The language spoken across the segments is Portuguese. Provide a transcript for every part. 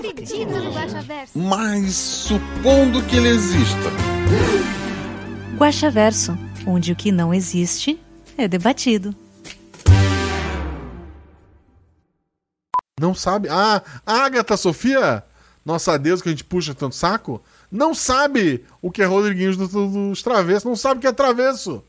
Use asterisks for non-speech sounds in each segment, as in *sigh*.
acredito no Guaxaverso. Mas supondo que ele exista, Guaxaverso, onde o que não existe é debatido. Não sabe? Ah, a Agatha Sofia, nossa deusa que a gente puxa tanto saco, não sabe o que é Rodriguinhos do- do- dos Travessos, não sabe o que é travesso.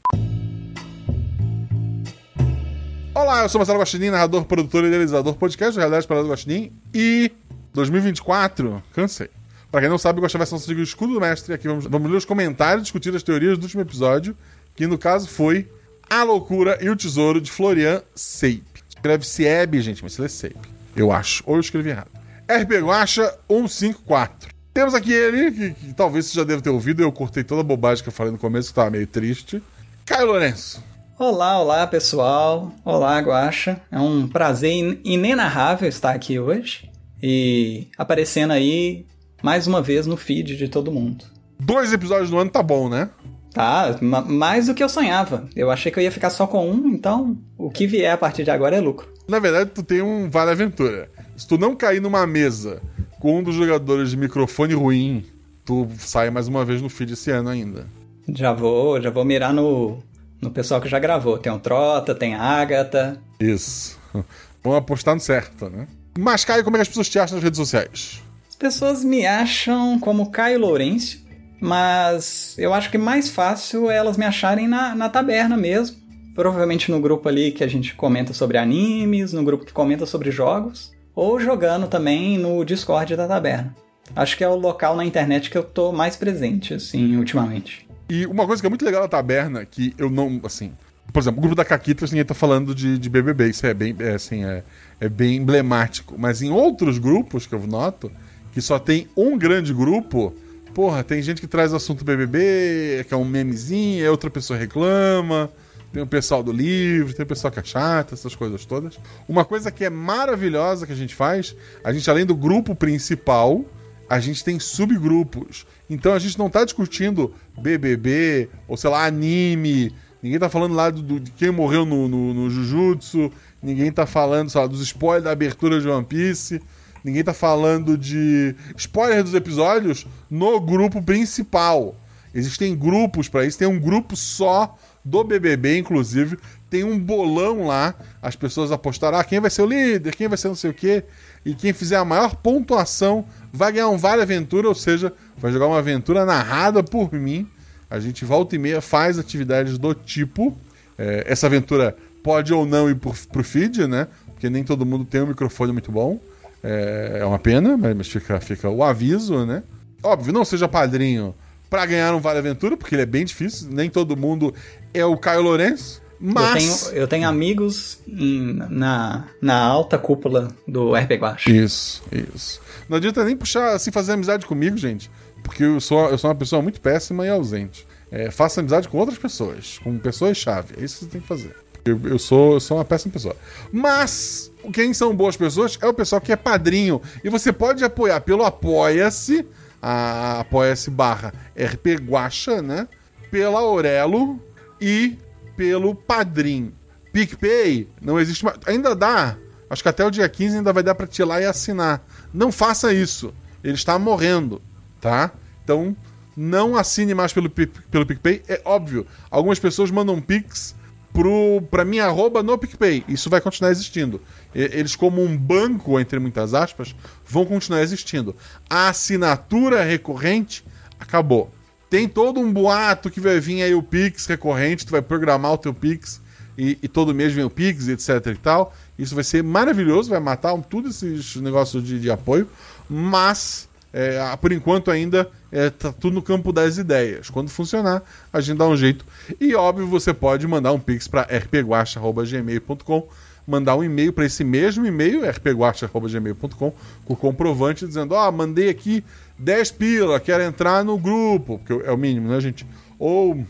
Olá, eu sou Marcelo Guaxinim, narrador, produtor e idealizador podcast do Realidade Parada do Guaxinim e 2024, cansei. Pra quem não sabe, o Guaxaverso não o escudo do mestre. Aqui vamos, vamos ler os comentários, discutir as teorias do último episódio, que no caso foi A Loucura e o Tesouro de Florian Seip. Escreve Sieb, gente, mas se lê Seip. Eu acho. Ou eu escrevi errado. RP Guacha 154. Temos aqui ele, que, que talvez você já deve ter ouvido, eu cortei toda a bobagem que eu falei no começo, que tava meio triste. Caio Lourenço. Olá, olá pessoal. Olá, Guaxa. É um prazer in- inenarrável estar aqui hoje e aparecendo aí mais uma vez no feed de todo mundo. Dois episódios no ano tá bom, né? Tá, ma- mais do que eu sonhava. Eu achei que eu ia ficar só com um, então o que vier a partir de agora é lucro. Na verdade, tu tem um Vale Aventura. Se tu não cair numa mesa com um dos jogadores de microfone ruim, tu sai mais uma vez no feed esse ano ainda. Já vou, já vou mirar no, no pessoal que já gravou. Tem o Trota, tem a Agatha. Isso. *laughs* Vamos apostar no certo, né? Mas, Caio, como é que as pessoas te acham nas redes sociais? As pessoas me acham como Caio Lourenço, mas eu acho que mais fácil é elas me acharem na, na taberna mesmo. Provavelmente no grupo ali que a gente comenta sobre animes, no grupo que comenta sobre jogos, ou jogando também no Discord da taberna. Acho que é o local na internet que eu tô mais presente, assim, ultimamente. E uma coisa que é muito legal da taberna, que eu não, assim... Por exemplo, o grupo da Caquitas, ninguém tá falando de, de BBB, isso é bem, é, assim, é, é bem emblemático. Mas em outros grupos que eu noto, que só tem um grande grupo, porra, tem gente que traz o assunto BBB, que é um memezinho, aí outra pessoa reclama, tem o pessoal do livro, tem o pessoal que é chato, essas coisas todas. Uma coisa que é maravilhosa que a gente faz, a gente além do grupo principal, a gente tem subgrupos. Então a gente não tá discutindo BBB, ou sei lá, anime. Ninguém tá falando lá do, do- de quem morreu no, no, no Jujutsu. Ninguém tá falando, sei lá, dos spoilers da abertura de One Piece. Ninguém tá falando de spoiler dos episódios no grupo principal. Existem grupos pra isso. Tem um grupo só do BBB, inclusive. Tem um bolão lá. As pessoas apostaram, ah, quem vai ser o líder, quem vai ser não sei o quê. E quem fizer a maior pontuação vai ganhar um Vale Aventura, ou seja, vai jogar uma aventura narrada por mim. A gente volta e meia faz atividades do tipo. É, essa aventura pode ou não ir pro, pro feed, né? Porque nem todo mundo tem um microfone muito bom. É, é uma pena, mas fica, fica o aviso, né? Óbvio, não seja padrinho pra ganhar um Vale Aventura, porque ele é bem difícil. Nem todo mundo é o Caio Lourenço. Mas. Eu, tenho, eu tenho amigos em- na, na alta cúpula do RP Guacha. Isso, isso. Não adianta nem puxar, assim, fazer amizade comigo, gente. Porque eu sou, eu sou uma pessoa muito péssima e ausente. É, faça amizade com outras pessoas, com pessoas-chave. É isso que você tem que fazer. Eu, eu sou, eu sou uma péssima pessoa. Mas, quem são boas pessoas é o pessoal que é padrinho. E você pode apoiar pelo Apoia-se, Apoia-se barra RP Guacha, né? Pela Aurelo e pelo Padrim. PicPay não existe mais. Ainda dá. Acho que até o dia 15 ainda vai dar pra te lá e assinar. Não faça isso. Ele está morrendo, tá? Então, não assine mais pelo, pelo PicPay. É óbvio, algumas pessoas mandam Pix pro, pra minha arroba no PicPay. Isso vai continuar existindo. Eles, como um banco, entre muitas aspas, vão continuar existindo. A assinatura recorrente acabou. Tem todo um boato que vai vir aí o Pix recorrente, tu vai programar o teu Pix e, e todo mês vem o Pix, etc e tal. Isso vai ser maravilhoso, vai matar um- tudo esses negócios de, de apoio, mas é, por enquanto ainda é, tá tudo no campo das ideias. Quando funcionar, a gente dá um jeito. E óbvio, você pode mandar um Pix para rpguacha.gmail.com. mandar um e-mail para esse mesmo e-mail, rpguacha.gmail.com, com comprovante dizendo: Ó, mandei aqui 10 pila, quero entrar no grupo, porque é o mínimo, né, gente? Ou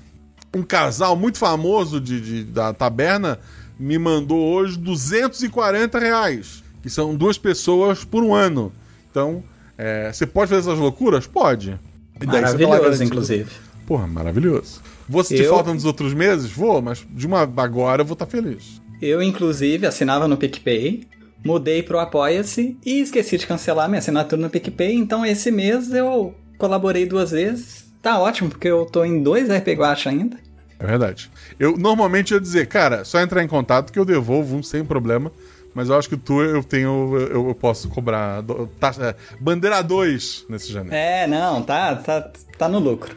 um casal muito famoso de, de- da taberna me mandou hoje 240 reais, que são duas pessoas por um ano. Então, é, você pode fazer essas loucuras? Pode. E daí tá Maravilhoso, inclusive. Porra, maravilhoso. Vou sentir Eu- falta nos outros meses? Vou, mas de uma agora eu vou estar feliz. Eu, inclusive, assinava no PicPay, mudei pro Apoia-se e esqueci de cancelar minha assinatura no PicPay, então esse mês eu colaborei duas vezes. Tá ótimo, porque eu tô em dois RP Guacha ainda. É verdade. Eu normalmente ia dizer, cara, só entrar em contato que eu devolvo um sem problema. Mas eu acho que tu eu tenho. Eu, eu posso cobrar. taxa- é, bandeira 2 nesse janeiro. É, não, tá, tá, tá no lucro.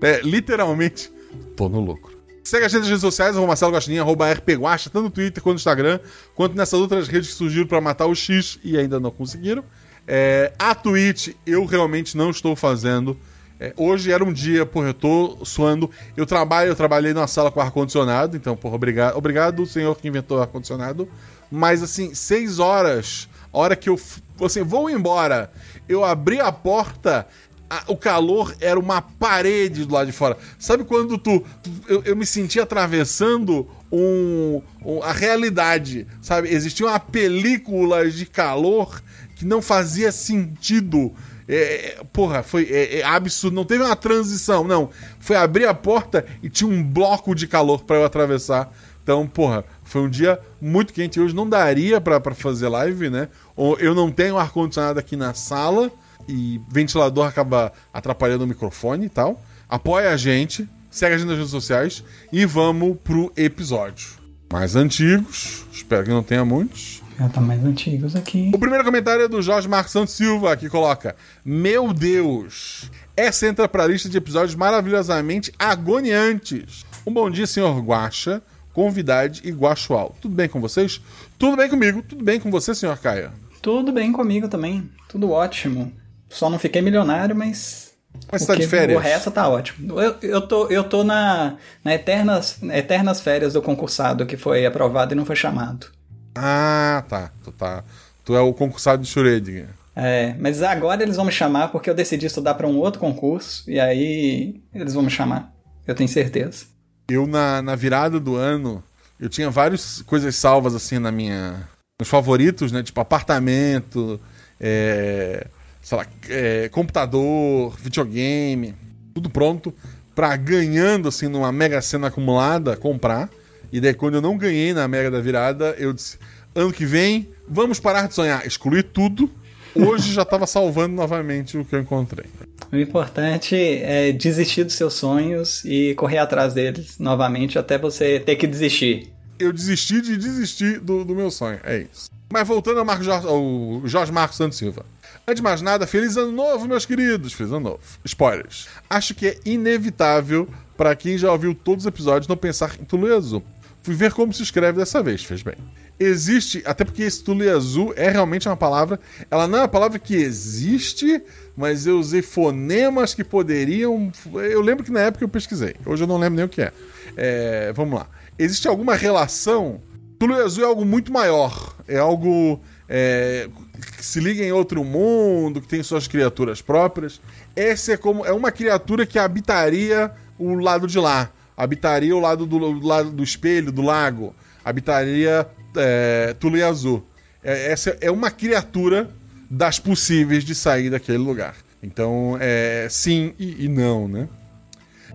É, literalmente, tô no lucro. Segue a gente nas redes sociais, arroba Marcelo Gostinho, arroba RPGuacha, tanto no Twitter quanto no Instagram, quanto nessas outras redes que surgiram pra matar o X e ainda não conseguiram. É, a Twitch eu realmente não estou fazendo. É, hoje era um dia, porra, eu tô suando. Eu trabalho, eu trabalhei numa sala com ar-condicionado, então, porra, obrigado, obrigado, senhor que inventou o ar-condicionado. Mas assim, seis horas, a hora que eu assim, vou embora, eu abri a porta, a- o calor era uma parede do lado de fora. Sabe quando tu. tu- eu, eu me senti atravessando um, um- a realidade, sabe? Existia uma película de calor que não fazia sentido. É, é, porra, foi é, é absurdo. Não teve uma transição, não. Foi abrir a porta e tinha um bloco de calor para eu atravessar. Então, porra, foi um dia muito quente. Hoje não daria pra pra fazer live, né? Ou Eu não tenho ar-condicionado aqui na sala e ventilador acaba atrapalhando o microfone e tal. Apoia a gente, segue a gente nas redes sociais e vamos pro episódio. Mais antigos, espero que não tenha muitos. Já tá mais antigos aqui. O primeiro comentário é do Jorge Marcos Santos Silva, que coloca: Meu Deus! Essa entra pra lista de episódios maravilhosamente agoniantes. Um bom dia, senhor Guaxa, convidade e Guaxual. Tudo bem com vocês? Tudo bem comigo, tudo bem com você, senhor Caia? Tudo bem comigo também. Tudo ótimo. Só não fiquei milionário, mas. Mas tá de férias? O resto tá ótimo. Eu, eu tô, eu tô na, na eternas, eternas férias do concursado que foi aprovado e não foi chamado. Ah, tá. Tu, tá. tu é o concursado de Schrödinger. É, mas agora eles vão me chamar porque eu decidi estudar para um outro concurso e aí eles vão me chamar. Eu tenho certeza. Eu, na, na virada do ano, eu tinha várias coisas salvas, assim, na minha... Nos favoritos, né? Tipo, apartamento, é, sei lá, é, computador, videogame, tudo pronto pra ganhando, assim, numa mega cena acumulada, comprar. E daí, quando eu não ganhei na mega da virada, eu disse, ano que vem, vamos parar de sonhar. Excluí tudo. Hoje já tava salvando novamente o que eu encontrei. O importante é desistir dos seus sonhos e correr atrás deles novamente até você ter que desistir. eu desisti de desistir do, do meu sonho. É isso. Mas voltando ao, Marco Jorge, ao Jorge Marcos Santos Silva. Antes de mais nada, feliz ano novo, meus queridos. Feliz ano novo. Spoilers. Acho que é inevitável para quem já ouviu todos os episódios não pensar em Azul. Fui ver como se escreve dessa vez, fez bem. Existe, até porque esse Tulu Azul é realmente uma palavra. Ela não é uma palavra que existe, mas eu usei fonemas que poderiam. Eu lembro que na época eu pesquisei. Hoje eu não lembro nem o que é. É, vamos lá. Existe alguma relação? Tulu Azul é algo muito maior. É algo é, que se liga em outro mundo, que tem suas criaturas próprias. Essa é como é uma criatura que habitaria o lado de lá. Habitaria o lado do, do lado do espelho, do lago. Habitaria é, Tulu Azul. É, essa é uma criatura das possíveis de sair daquele lugar. Então, é, sim e, e não, né?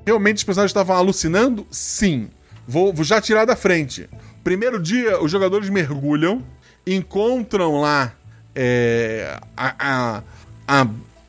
Realmente os personagens estavam alucinando? Sim. Vou, vou já tirar da frente. Primeiro dia, os jogadores mergulham, encontram lá é, a, a, a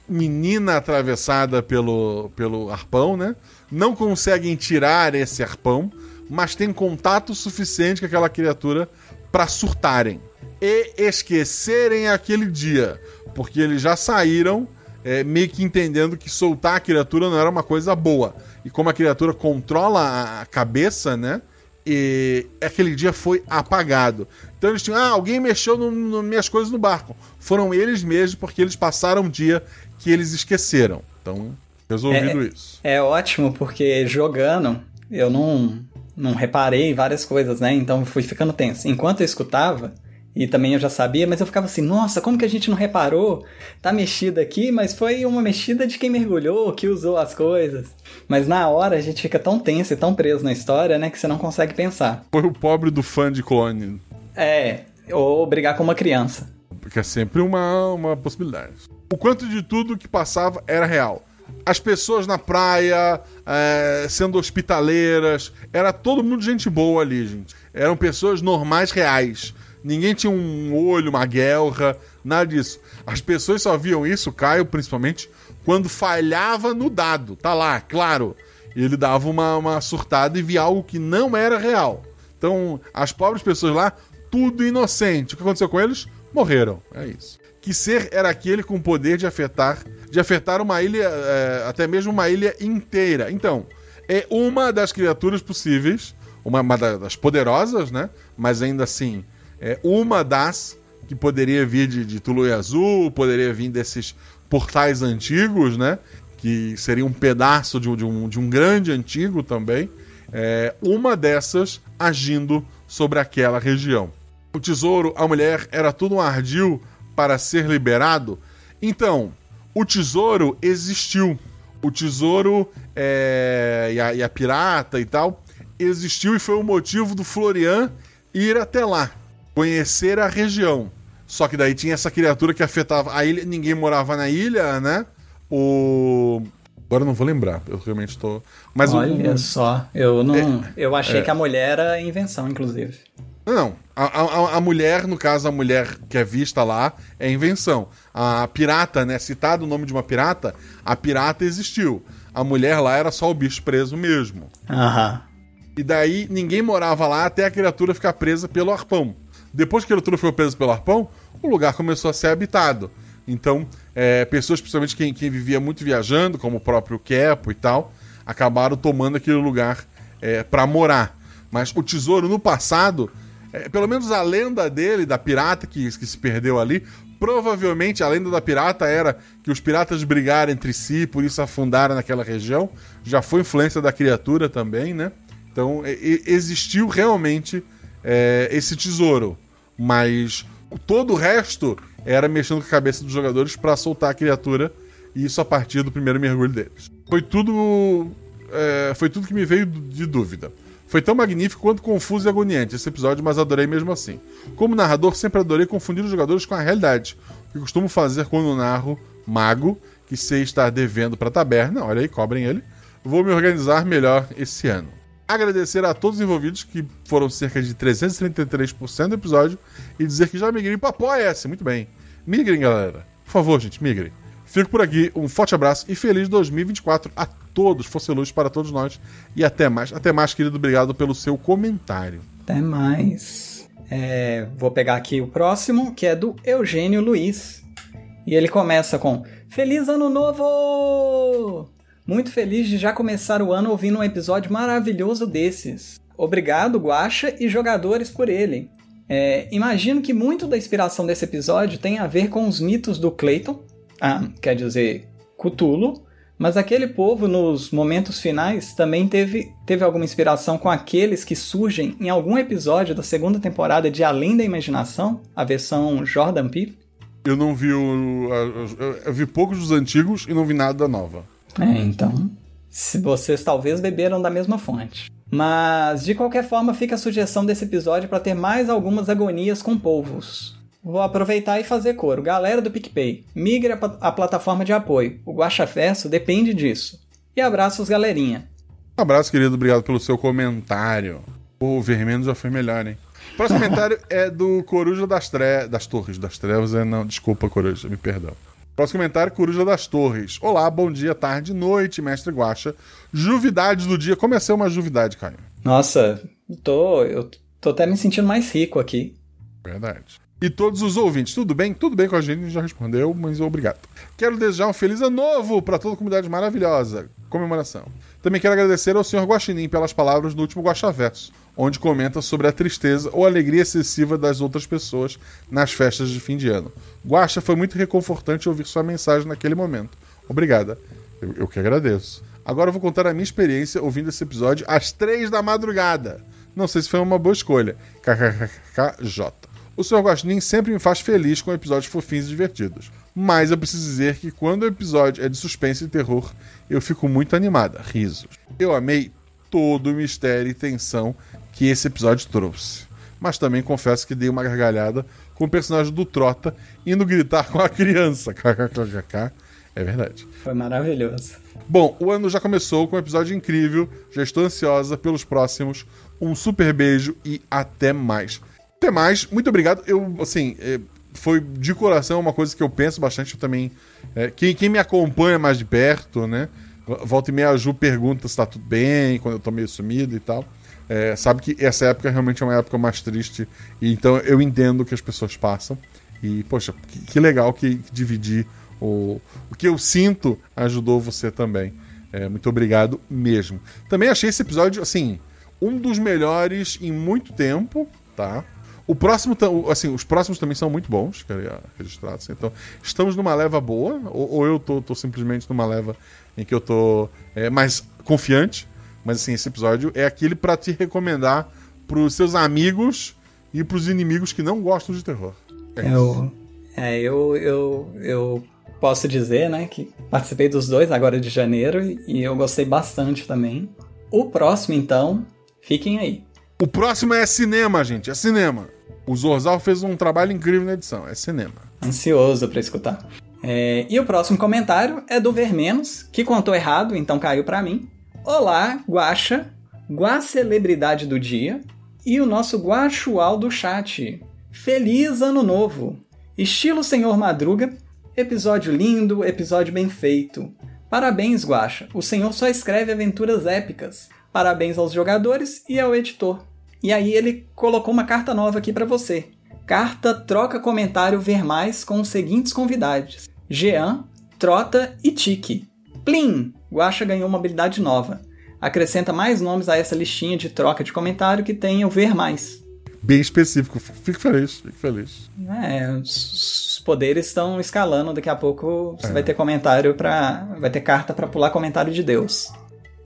menina atravessada pelo, pelo arpão, né? Não conseguem tirar esse arpão, mas tem contato suficiente com aquela criatura para surtarem e esquecerem aquele dia, porque eles já saíram é, meio que entendendo que soltar a criatura não era uma coisa boa. E como a criatura controla a cabeça, né? E aquele dia foi apagado. Então eles tinham, ah, alguém mexeu nas no, minhas coisas no barco. Foram eles mesmos, porque eles passaram um dia que eles esqueceram. Então, resolvido É, isso. É ótimo porque jogando, eu não não reparei várias coisas, né? Então fui ficando tenso. Enquanto eu escutava, e também eu já sabia, mas eu ficava assim, nossa, como que a gente não reparou? Tá mexida aqui, mas foi uma mexida de quem mergulhou, que usou as coisas. Mas na hora a gente fica tão tenso e tão preso na história, né, que você não consegue pensar. Foi o pobre do fã de clone. É, ou brigar com uma criança. Porque é sempre uma, uma possibilidade. O quanto de tudo que passava era real. As pessoas na praia, é, sendo hospitaleiras, era todo mundo gente boa ali, gente. Eram pessoas normais, reais. Ninguém tinha um olho, uma guerra, nada disso. As pessoas só viam isso, Caio, principalmente, quando falhava no dado. Tá lá, claro. Ele dava uma, uma surtada e via algo que não era real. Então, as pobres pessoas lá, tudo inocente. O que aconteceu com eles? Morreram. É isso. Que ser era aquele com poder de afetar, de afetar uma ilha, é, até mesmo uma ilha inteira. Então, é uma das criaturas possíveis, uma, uma das poderosas, né? Mas ainda assim, é uma das que poderia vir de, de Tulu Azul, poderia vir desses portais antigos, né? Que seria um pedaço de, de, um, de um grande antigo também. É, uma dessas agindo sobre aquela região. O tesouro, a mulher, era tudo um ardil para ser liberado. Então, o tesouro existiu. O tesouro é, e, a, e a pirata e tal existiu e foi o motivo do Florian ir até lá conhecer a região. Só que daí tinha essa criatura que afetava a ilha, ninguém morava na ilha, né? O. Agora eu não vou lembrar, eu realmente tô. Mas Olha o... só, eu não. É, eu achei é. que a mulher era invenção, inclusive. Não, a, a, a, mulher, no caso, a mulher que é vista lá, é invenção. A pirata, né? Citado o nome de uma pirata, a pirata existiu. A mulher lá era só o bicho preso mesmo. Aham. E daí ninguém morava lá até a criatura ficar presa pelo arpão. Depois que a criatura foi presa pelo arpão, o lugar começou a ser habitado. Então, é, pessoas, principalmente quem, quem, vivia muito viajando, como o próprio Kepo e tal, acabaram tomando aquele lugar é, para morar. Mas o tesouro no passado, é, pelo menos a lenda dele, da pirata que, que se perdeu ali, provavelmente a lenda da pirata era que os piratas brigaram entre si, por isso afundaram naquela região. Já foi influência da criatura também, né? Então, existiu realmente é, esse tesouro mas todo o resto era mexendo com a cabeça dos jogadores para soltar a criatura e isso a partir do primeiro mergulho deles. Foi tudo é, foi tudo que me veio de dúvida. Foi tão magnífico quanto confuso e agoniante esse episódio, mas adorei mesmo assim. Como narrador, sempre adorei confundir os jogadores com a realidade, o que costumo fazer quando narro Mago, que sei estar devendo para taberna. Olha aí, cobrem ele. Vou me organizar melhor esse ano agradecer a todos os envolvidos, que foram cerca de 333% do episódio, e dizer que já migrei para Apoia-se. Muito bem. Migrem, galera. Por favor, gente, migrem. Fico por aqui, um forte abraço e feliz 2024 a todos. Fosse luz para todos nós. E até mais. Até mais, querido. Obrigado pelo seu comentário. Até mais. É, vou pegar aqui o próximo, que é do Eugênio Luiz. E ele começa com: Feliz Ano Novo! Muito feliz de já começar o ano ouvindo um episódio maravilhoso desses. Obrigado, Guacha e jogadores por ele. É, imagino que muito da inspiração desse episódio tem a ver com os mitos do Clayton, ah, quer dizer, Cthulhu, mas aquele povo nos momentos finais também teve, teve alguma inspiração com aqueles que surgem em algum episódio da segunda temporada de Além da Imaginação, a versão Jordan Peele? Eu não vi o. Eu vi poucos dos antigos e não vi nada da nova. É, então. Se vocês talvez beberam da mesma fonte. Mas, de qualquer forma, fica a sugestão desse episódio para ter mais algumas agonias com povos. Vou aproveitar e fazer coro. Galera do PicPay, migre a, a plataforma de apoio. O Guaxafesso depende disso. E abraços, galerinha. Um abraço, querido. Obrigado pelo seu comentário. O vermelho já foi melhor, hein? O próximo comentário é do Coruja das, tre... das Torres. Das Trevas é não. Desculpa, Coruja, me perdão. Próximo comentário, Coruja das Torres. Olá, bom dia, tarde, noite, mestre Guacha. Juvidades do dia. Como é ser uma juvidade, Caio? Nossa, tô, eu tô até me sentindo mais rico aqui. Verdade. E todos os ouvintes, tudo bem? Tudo bem com a gente, já respondeu, mas obrigado. Quero desejar um feliz ano novo para toda a comunidade maravilhosa. Comemoração. Também quero agradecer ao Sr. Guaxinim pelas palavras do último Guaxaverso, onde comenta sobre a tristeza ou alegria excessiva das outras pessoas nas festas de fim de ano. Guaxa, foi muito reconfortante ouvir sua mensagem naquele momento. Obrigada. Eu, eu que agradeço. Agora eu vou contar a minha experiência ouvindo esse episódio às três da madrugada. Não sei se foi uma boa escolha. KKKJ. O Sr. Guaxinim sempre me faz feliz com episódios fofinhos e divertidos. Mas eu preciso dizer que quando o episódio é de suspense e terror, eu fico muito animada. Risos. Eu amei todo o mistério e tensão que esse episódio trouxe. Mas também confesso que dei uma gargalhada com o personagem do Trota indo gritar com a criança. KKKK. É verdade. Foi maravilhoso. Bom, o ano já começou com um episódio incrível. Já estou ansiosa pelos próximos. Um super beijo e até mais. Até mais. Muito obrigado. Eu, assim, é, foi de coração uma coisa que eu penso bastante eu também. É, quem, quem me acompanha mais de perto, né? Volta e meia a Ju pergunta se tá tudo bem, quando eu tô meio sumido e tal. É, sabe que essa época realmente é uma época mais triste. E então eu entendo o que as pessoas passam. E, poxa, que, que legal que, que dividir o, o que eu sinto ajudou você também. É, muito obrigado mesmo. Também achei esse episódio, assim, um dos melhores em muito tempo, tá? O próximo, assim, os próximos também são muito bons, queria registrar. Assim. Então, estamos numa leva boa, ou, ou eu tô, tô, simplesmente numa leva em que eu tô é, mais confiante. Mas, assim, esse episódio é aquele para te recomendar pros seus amigos e pros inimigos que não gostam de terror. É eu, é, eu, eu, eu posso dizer, né, que participei dos dois agora de janeiro e eu gostei bastante também. O próximo, então, fiquem aí. O próximo é cinema, gente, é cinema. O Zorzal fez um trabalho incrível na edição, é cinema. Ansioso para escutar. É, e o próximo comentário é do Vermenos, que contou errado, então caiu para mim. Olá, Guaxa, Guá Celebridade do Dia e o nosso Guaxual do chat. Feliz Ano Novo! Estilo Senhor Madruga, episódio lindo, episódio bem feito. Parabéns, Guaxa, o senhor só escreve aventuras épicas. Parabéns aos jogadores e ao editor. E aí ele colocou uma carta nova aqui para você. Carta troca comentário ver mais com os seguintes convidados: Jean, Trota e Tiki. Plim! Guacha ganhou uma habilidade nova. Acrescenta mais nomes a essa listinha de troca de comentário que tem o ver mais. Bem específico. Fico feliz, fico feliz. É, os poderes estão escalando. Daqui a pouco você é. vai ter comentário para, vai ter carta para pular comentário de Deus.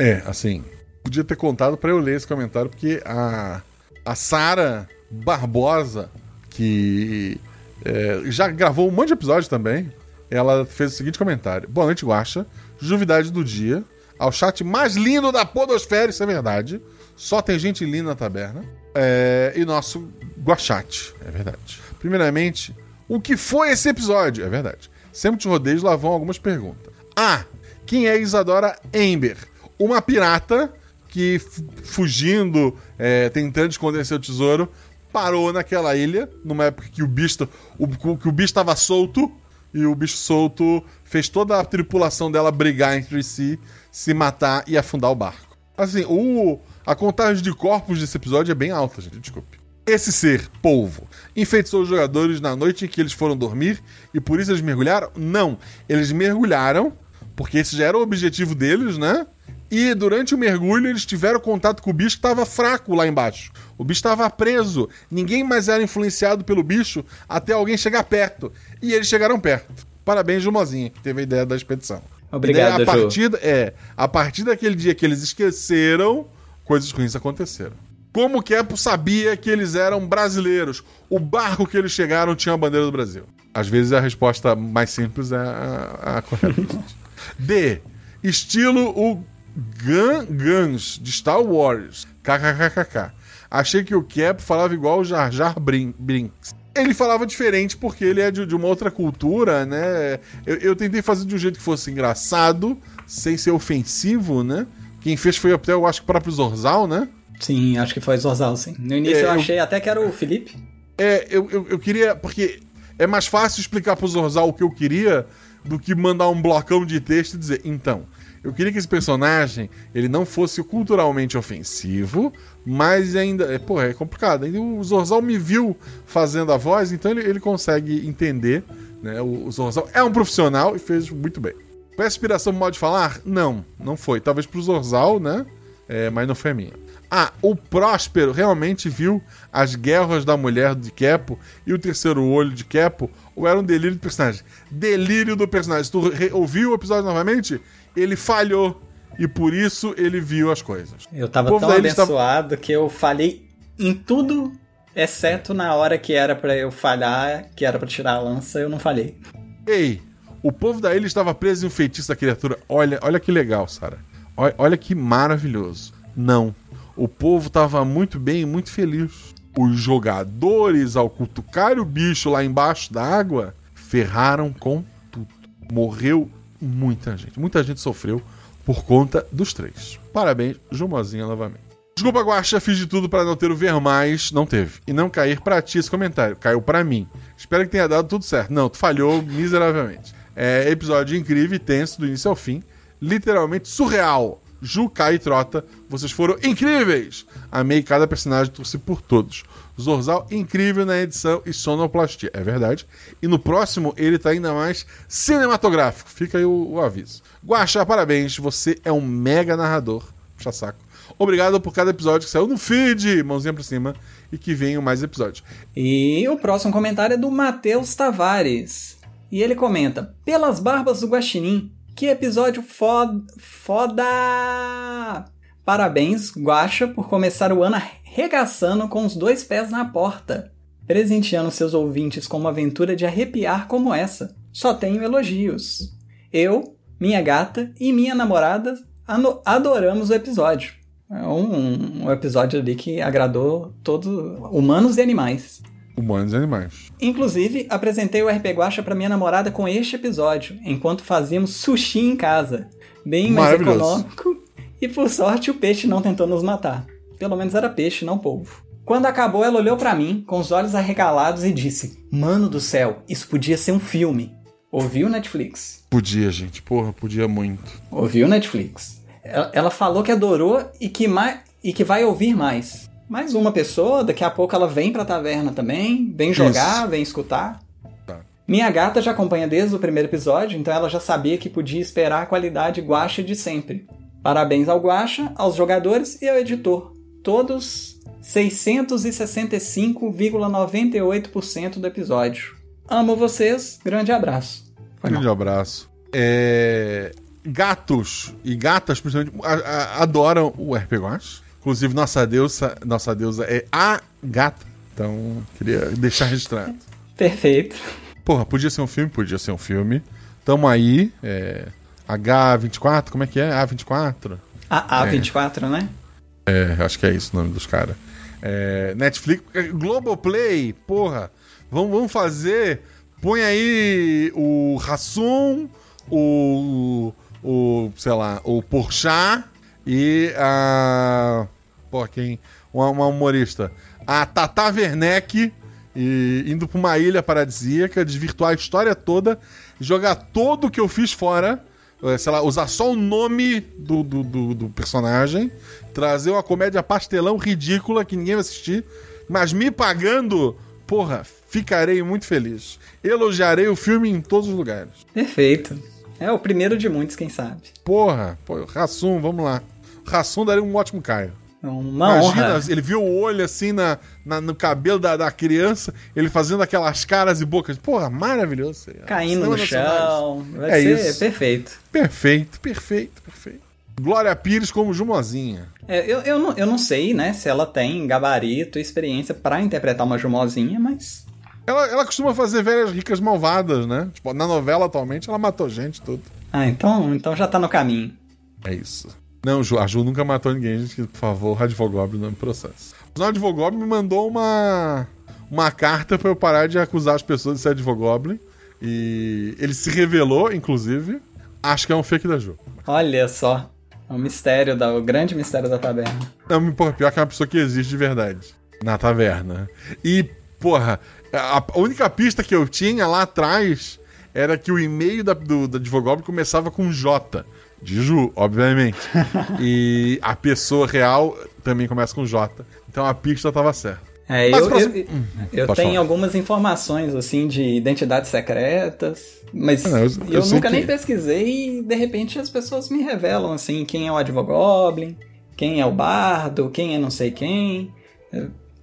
É, assim, podia ter contado para eu ler esse comentário, porque a, a Sara Barbosa, que é, já gravou um monte de episódios também, ela fez o seguinte comentário: Boa noite, Guacha. Juvidade do dia. Ao chat mais lindo da Podosfera, isso é verdade. Só tem gente linda na taberna. É, e nosso Guachate, é verdade. Primeiramente, o que foi esse episódio? É verdade. Sempre te rodeios lá vão algumas perguntas. Ah, quem é Isadora Ember? Uma pirata que fugindo, é, tentando esconder seu tesouro, parou naquela ilha, numa época que o bicho, o, que o bicho estava solto, e o bicho solto fez toda a tripulação dela brigar entre si, se matar e afundar o barco. Assim, o, a contagem de corpos desse episódio é bem alta, gente, desculpe. Esse ser, polvo, enfeitiçou os jogadores na noite em que eles foram dormir e por isso eles mergulharam? Não. Eles mergulharam, porque esse já era o objetivo deles, né? E durante o mergulho eles tiveram contato com o bicho que estava fraco lá embaixo. O bicho estava preso. Ninguém mais era influenciado pelo bicho até alguém chegar perto. E eles chegaram perto. Parabéns, Jumozinha, que teve a ideia da expedição. Obrigado, a partir, é, a partir daquele dia que eles esqueceram, coisas ruins aconteceram. Como que Kepo sabia que eles eram brasileiros? O barco que eles chegaram tinha a bandeira do Brasil. Às vezes a resposta mais simples é a, a correta. *laughs* D. Estilo o Gun Guns de Star Wars. KKKKK. Achei que o Cap falava igual o Jar Jar Brinks. Ele falava diferente porque ele é de, de uma outra cultura, né? Eu, eu, tentei fazer de um jeito que fosse engraçado, sem ser ofensivo, né? Quem fez foi até, eu acho que o próprio Zorzal, né? Sim, acho que foi Zorzal, sim. No início é, eu achei eu, até que era o Felipe. É, eu, eu, eu queria. Porque é mais fácil explicar pro Zorzal o que eu queria do que mandar um blocão de texto e dizer, então, eu queria que esse personagem ele não fosse culturalmente ofensivo, mas ainda. É, pô, é complicado. O Zorzal me viu fazendo a voz, então ele, ele consegue entender. Né? O, o Zorzal é um profissional e fez muito bem. Foi a inspiração modo de falar? Não, não foi. Talvez pro Zorzal, né? É, mas não foi a minha. Ah, o Próspero realmente viu as guerras da mulher de Kepo e o terceiro olho de Kepo, ou era um delírio do personagem? Delírio do personagem. Tu ouviu o episódio novamente? Ele falhou. e por isso ele viu as coisas. Eu tava tão abençoado que eu falhei em tudo, exceto na hora que era pra eu falhar, que era pra tirar a lança, eu não falhei. Ei, o povo da ilha estava preso em um feitiço da criatura. Olha, olha que legal, Sara. Olha, olha que maravilhoso. Não. O povo estava muito bem e muito feliz. Os jogadores, ao cutucar o bicho lá embaixo da água, ferraram com tudo. Morreu muita gente. Muita gente sofreu por conta dos três. Parabéns, Jumozinha novamente. Desculpa, Guaxa, fiz de tudo para não ter o ver mais. Não teve. E não cair pra ti esse comentário. Caiu pra mim. Espero que tenha dado tudo certo. Não, tu falhou miseravelmente. É episódio incrível e tenso do início ao fim. Literalmente surreal. Ju, Kai e Trota, vocês foram incríveis! Amei cada personagem, torci por todos. Zorzal, incrível na edição e sonoplastia. É verdade. E no próximo, ele tá ainda mais cinematográfico. Fica aí o, o aviso. Guaxa, parabéns. Você é um mega narrador. Puxa saco. Obrigado por cada episódio que saiu no feed. Mãozinha pra cima. E que venham mais episódios. E o próximo comentário é do Matheus Tavares. E ele comenta: Pelas barbas do Guaxinim, que episódio foda. foda! Parabéns, Guaxa, por começar o ano arregaçando com os dois pés na porta, presenteando seus ouvintes com uma aventura de arrepiar como essa. Só tenho elogios. Eu, minha gata e minha namorada adoramos o episódio. É um, um episódio ali que agradou todos, humanos e animais. Humanos e animais. Inclusive, apresentei o RP Guacha para minha namorada com este episódio, enquanto fazíamos sushi em casa. Bem mais econômico. E por sorte, o peixe não tentou nos matar. Pelo menos era peixe, não polvo. Quando acabou, ela olhou para mim, com os olhos arregalados, e disse: Mano do céu, isso podia ser um filme. Ouviu Netflix? Podia, gente. Porra, podia muito. Ouviu Netflix? Ela, falou que adorou e que, mai, e que vai ouvir mais. Mais uma pessoa, daqui a pouco ela vem pra taverna também, vem jogar, vem escutar. Tá. Minha gata já acompanha desde o primeiro episódio, então ela já sabia que podia esperar a qualidade guacha de sempre. Parabéns ao guacha, aos jogadores e ao editor. Todos 665,98% do episódio. Amo vocês, grande abraço. Foi mal. Grande abraço. É, Gatos e gatas, principalmente, adoram o RP Guache. Inclusive, nossa deusa, nossa deusa é a gata. Então, queria deixar registrado. Perfeito. Porra, podia ser um filme? Podia ser um filme. Tamo aí. é, H24, como é que é? A24? A A24, né? É, acho que é isso o nome dos caras. É, Netflix, é, Globoplay, porra. Vamos, vamos fazer. Põe aí o Rassum, o, o. sei lá, o Porchat e a. Pô, quem? Uma, uma humorista. A Tata Werneck. E indo pra uma ilha paradisíaca, desvirtuar a história toda, jogar todo o que eu fiz fora eh, sei lá, usar só o nome do, do, do- do personagem, trazer uma comédia pastelão ridícula que ninguém vai assistir, mas me pagando, porra, ficarei muito feliz. Elogiarei o filme em todos os lugares. Perfeito. É o primeiro de muitos, quem sabe. Porra, pô, Rassum, vamos lá. Rassum daria um ótimo Caio. Uma Imagina, honra. ele viu o olho assim na, na- no cabelo da, da criança, ele fazendo aquelas caras e bocas. Porra, maravilhoso. aí. Caindo Cinema no chão. Vai É ser isso. perfeito. Perfeito, perfeito, perfeito. Glória Pires como Jumozinha. É, eu, eu, não, eu não sei, né, se ela tem gabarito e experiência pra interpretar uma Jumozinha, mas. Ela, ela costuma fazer velhas ricas malvadas, né? Tipo, na novela atualmente ela matou gente, tudo. Ah, então, então já tá no caminho. É isso. Não, Ju, a Ju nunca matou ninguém, gente. Por favor, o Advogoblin não me processo. O Advogoblin me mandou uma, uma carta pra eu parar de acusar as pessoas de ser Advogoblin. E ele se revelou, inclusive. Acho que é um fake da Ju. Olha só. O mistério, da, o grande mistério da taberna. Não, porra, pior que é uma pessoa que existe de verdade. Na taverna. E, porra, a, a única pista que eu tinha lá atrás era que o e-mail da, do, da Advogoblin começava com J. De Ju, obviamente. *laughs* e a pessoa real também começa com J. Então a pista tava certa. É, Mas eu, próximo- eu, eu tenho falar. algumas informações, assim, de identidades secretas, mas Ah, não, eu- eu, nunca que- nem pesquisei e, de repente, as pessoas me revelam, assim, quem é o Advogoblin, quem é o Bardo, quem é não sei quem,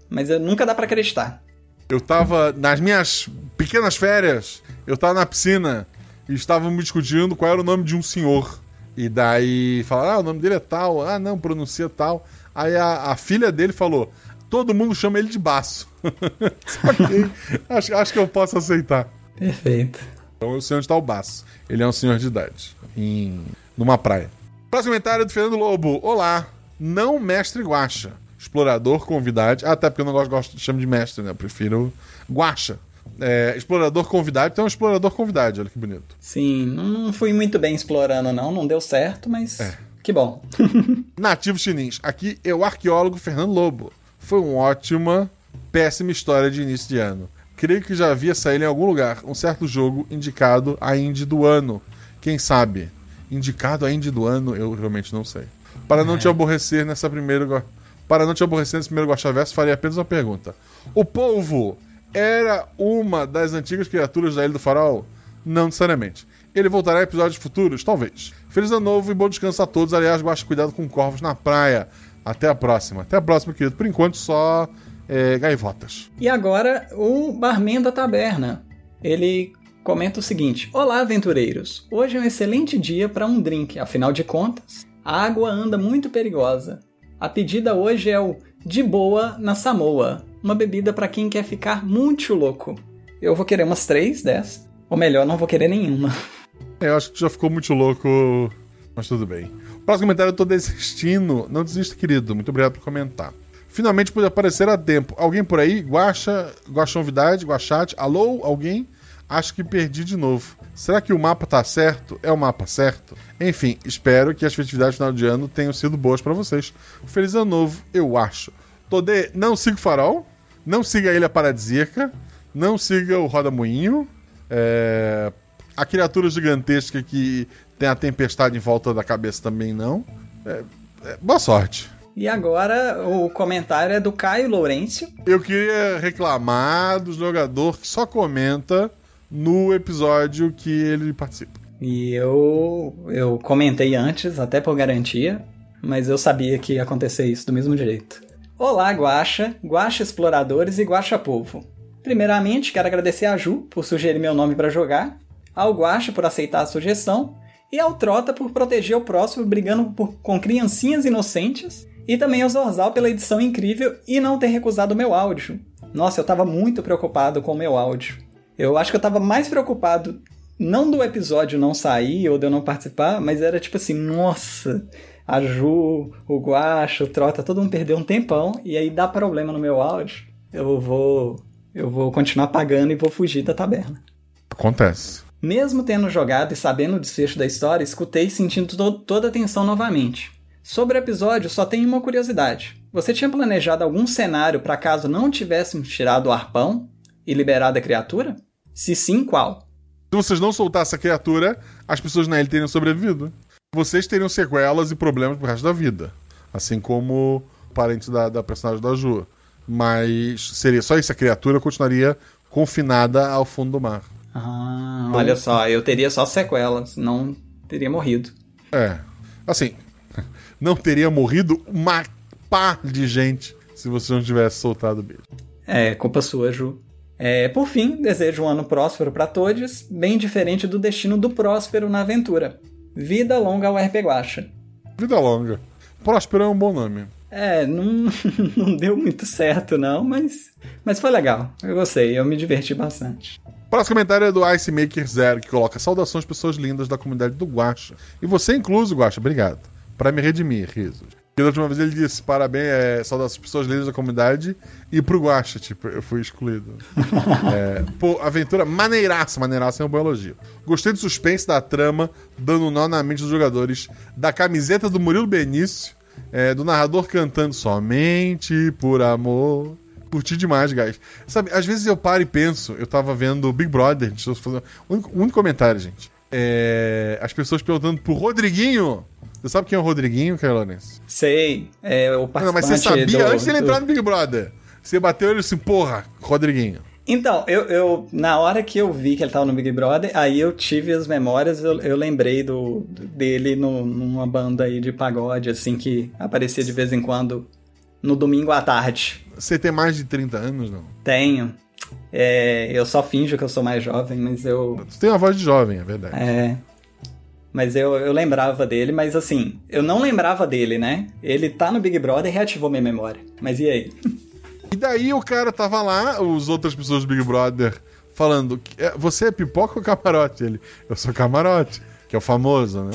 mas eu, nunca dá pra acreditar. Eu tava nas minhas pequenas férias, eu tava na piscina e estavam me discutindo qual era o nome de um senhor. E daí falaram, ah, o nome dele é tal, ah, não, pronuncia tal. Aí a, a filha dele falou, todo mundo chama ele de baço. *laughs* acho, acho que eu posso aceitar. Perfeito. Então eu sei onde está o baço. Ele é um senhor de idade, em numa praia. Próximo comentário do Fernando Lobo. Olá, não mestre guacha. Explorador, convidado. Ah, até porque eu não gosto, gosto chamo de mestre, né? Eu prefiro guacha. É, explorador convidado, então é um explorador convidado, olha que bonito. Sim, não fui muito bem explorando, não. Não deu certo, mas que bom. *laughs* Nativo chinês. Aqui é o arqueólogo Fernando Lobo. Foi uma ótima, péssima história de início de ano. Creio que já havia saído em algum lugar um certo jogo indicado a indie do ano. Quem sabe? Indicado a indie do ano, eu realmente não sei. Para não te aborrecer nessa primeira. Para não te aborrecer nesse primeiro Guaxaverso, farei apenas uma pergunta. O polvo era uma das antigas criaturas da Ilha do Farol? Não necessariamente. Ele voltará em episódios futuros? Talvez. Feliz ano novo e bom descanso a todos. Aliás, guache cuidado com corvos na praia. Até a próxima. Até a próxima, querido. Por enquanto, só é, gaivotas. E agora, o barman da taberna. Ele comenta o seguinte: Olá, aventureiros. Hoje é um excelente dia para um drink. Afinal de contas, a água anda muito perigosa. A pedida hoje é o De Boa na Samoa, uma bebida para quem quer ficar muito louco. Eu vou querer umas três dessas. Ou melhor, não vou querer nenhuma. É, eu acho que já ficou muito louco, mas tudo bem. Próximo comentário, eu tô desistindo. Não desista, querido. Muito obrigado por comentar. Finalmente pude aparecer a tempo. Alguém por aí? Guacha, Guaxa Novidade, Guachate. Alô? Alguém? Acho que perdi de novo. Será que o mapa tá certo? É o mapa certo? Enfim, espero que as festividades de final de ano tenham sido boas pra vocês. Feliz ano novo, eu acho. Todê, não siga o farol. Não siga a Ilha Paradisíaca. Não siga o Roda Moinho. É, A criatura gigantesca que tem a tempestade em volta da cabeça também não. É, é, boa sorte. E agora o comentário é do Caio Lourenço. Eu queria reclamar do jogador que só comenta no episódio que ele participa. E eu, eu comentei antes, até por garantia, mas eu sabia que ia acontecer isso do mesmo jeito. Olá, Guaxa, Guaxa Exploradores e Guaxa Povo. Primeiramente, quero agradecer a Ju por sugerir meu nome para jogar, ao Guaxa por aceitar a sugestão e ao Trota por proteger o próximo brigando por- com criancinhas inocentes e também ao Zorzal pela edição incrível e não ter recusado o meu áudio. Nossa, eu tava muito preocupado com o meu áudio. Eu acho que eu tava mais preocupado não do episódio não sair ou de eu não participar, mas era tipo assim, nossa, a Ju, o Guacha, o Trota, todo mundo perdeu um tempão e aí dá problema no meu áudio. Eu vou eu vou continuar pagando e vou fugir da taberna. Acontece. Mesmo tendo jogado e sabendo o desfecho da história, escutei sentindo to- toda a tensão novamente. Sobre o episódio, só tenho uma curiosidade. Você tinha planejado algum cenário para caso não tivéssemos tirado o arpão e liberado a criatura? Se sim, qual? Se vocês não soltassem a criatura, as pessoas na ilha teriam sobrevivido. Vocês teriam sequelas e problemas pro resto da vida. Assim como o parente da, da personagem da Ju. Mas seria só isso, a criatura continuaria confinada ao fundo do mar. Ah, olha só, eu teria só sequelas, não teria morrido. É. Assim, não teria morrido uma pá de gente se você não tivesse soltado o beijo. É, culpa sua, Ju. É, por fim, desejo um ano próspero para todos, bem diferente do destino do próspero na aventura. Vida longa ao RP Guacha. Vida longa. Próspero é um bom nome. É, não, *laughs* não deu muito certo não, mas, mas foi legal. Eu gostei, eu me diverti bastante. Próximo comentário é do Ice Maker Zero, que coloca saudações pessoas lindas da comunidade do Guacha. E você incluso, Guacha, obrigado. Pra me redimir, risos. E da última vez ele disse, parabéns, é, saudações pessoas lindas da comunidade e pro Guacha, tipo, eu fui excluído. *laughs* é, pô, aventura maneiraça, maneiraça é um bom elogio. Gostei do suspense da trama, dando um nó na mente dos jogadores, da camiseta do Murilo Benício, é, do narrador cantando somente por amor. Curti demais, guys. Sabe, às vezes eu paro e penso, eu tava vendo Big Brother, deixa eu fazer um único, um comentário, gente. É, as pessoas perguntando pro Rodriguinho. Você sabe quem é o Rodriguinho, Carolines? Sei, é o Não, participante mas você sabia do- antes dele do- entrar no Big Brother. Você bateu ele assim, porra, Rodriguinho. Então, eu, eu na hora que eu vi que ele tava no Big Brother, aí eu tive as memórias, eu, eu lembrei do, dele no, numa banda aí de pagode, assim, que aparecia de vez em quando no domingo à tarde. Você tem mais de 30 anos, não? Tenho. É, eu só finjo que eu sou mais jovem, mas eu. Você tem uma voz de jovem, é verdade. É. Mas eu, eu lembrava dele, mas assim, eu não lembrava dele, né? Ele tá no Big Brother e reativou minha memória. Mas e aí? *laughs* E daí o cara tava lá, os outras pessoas do Big Brother, falando: "É, Você é pipoca ou camarote? Ele, eu sou camarote, que é o famoso, né?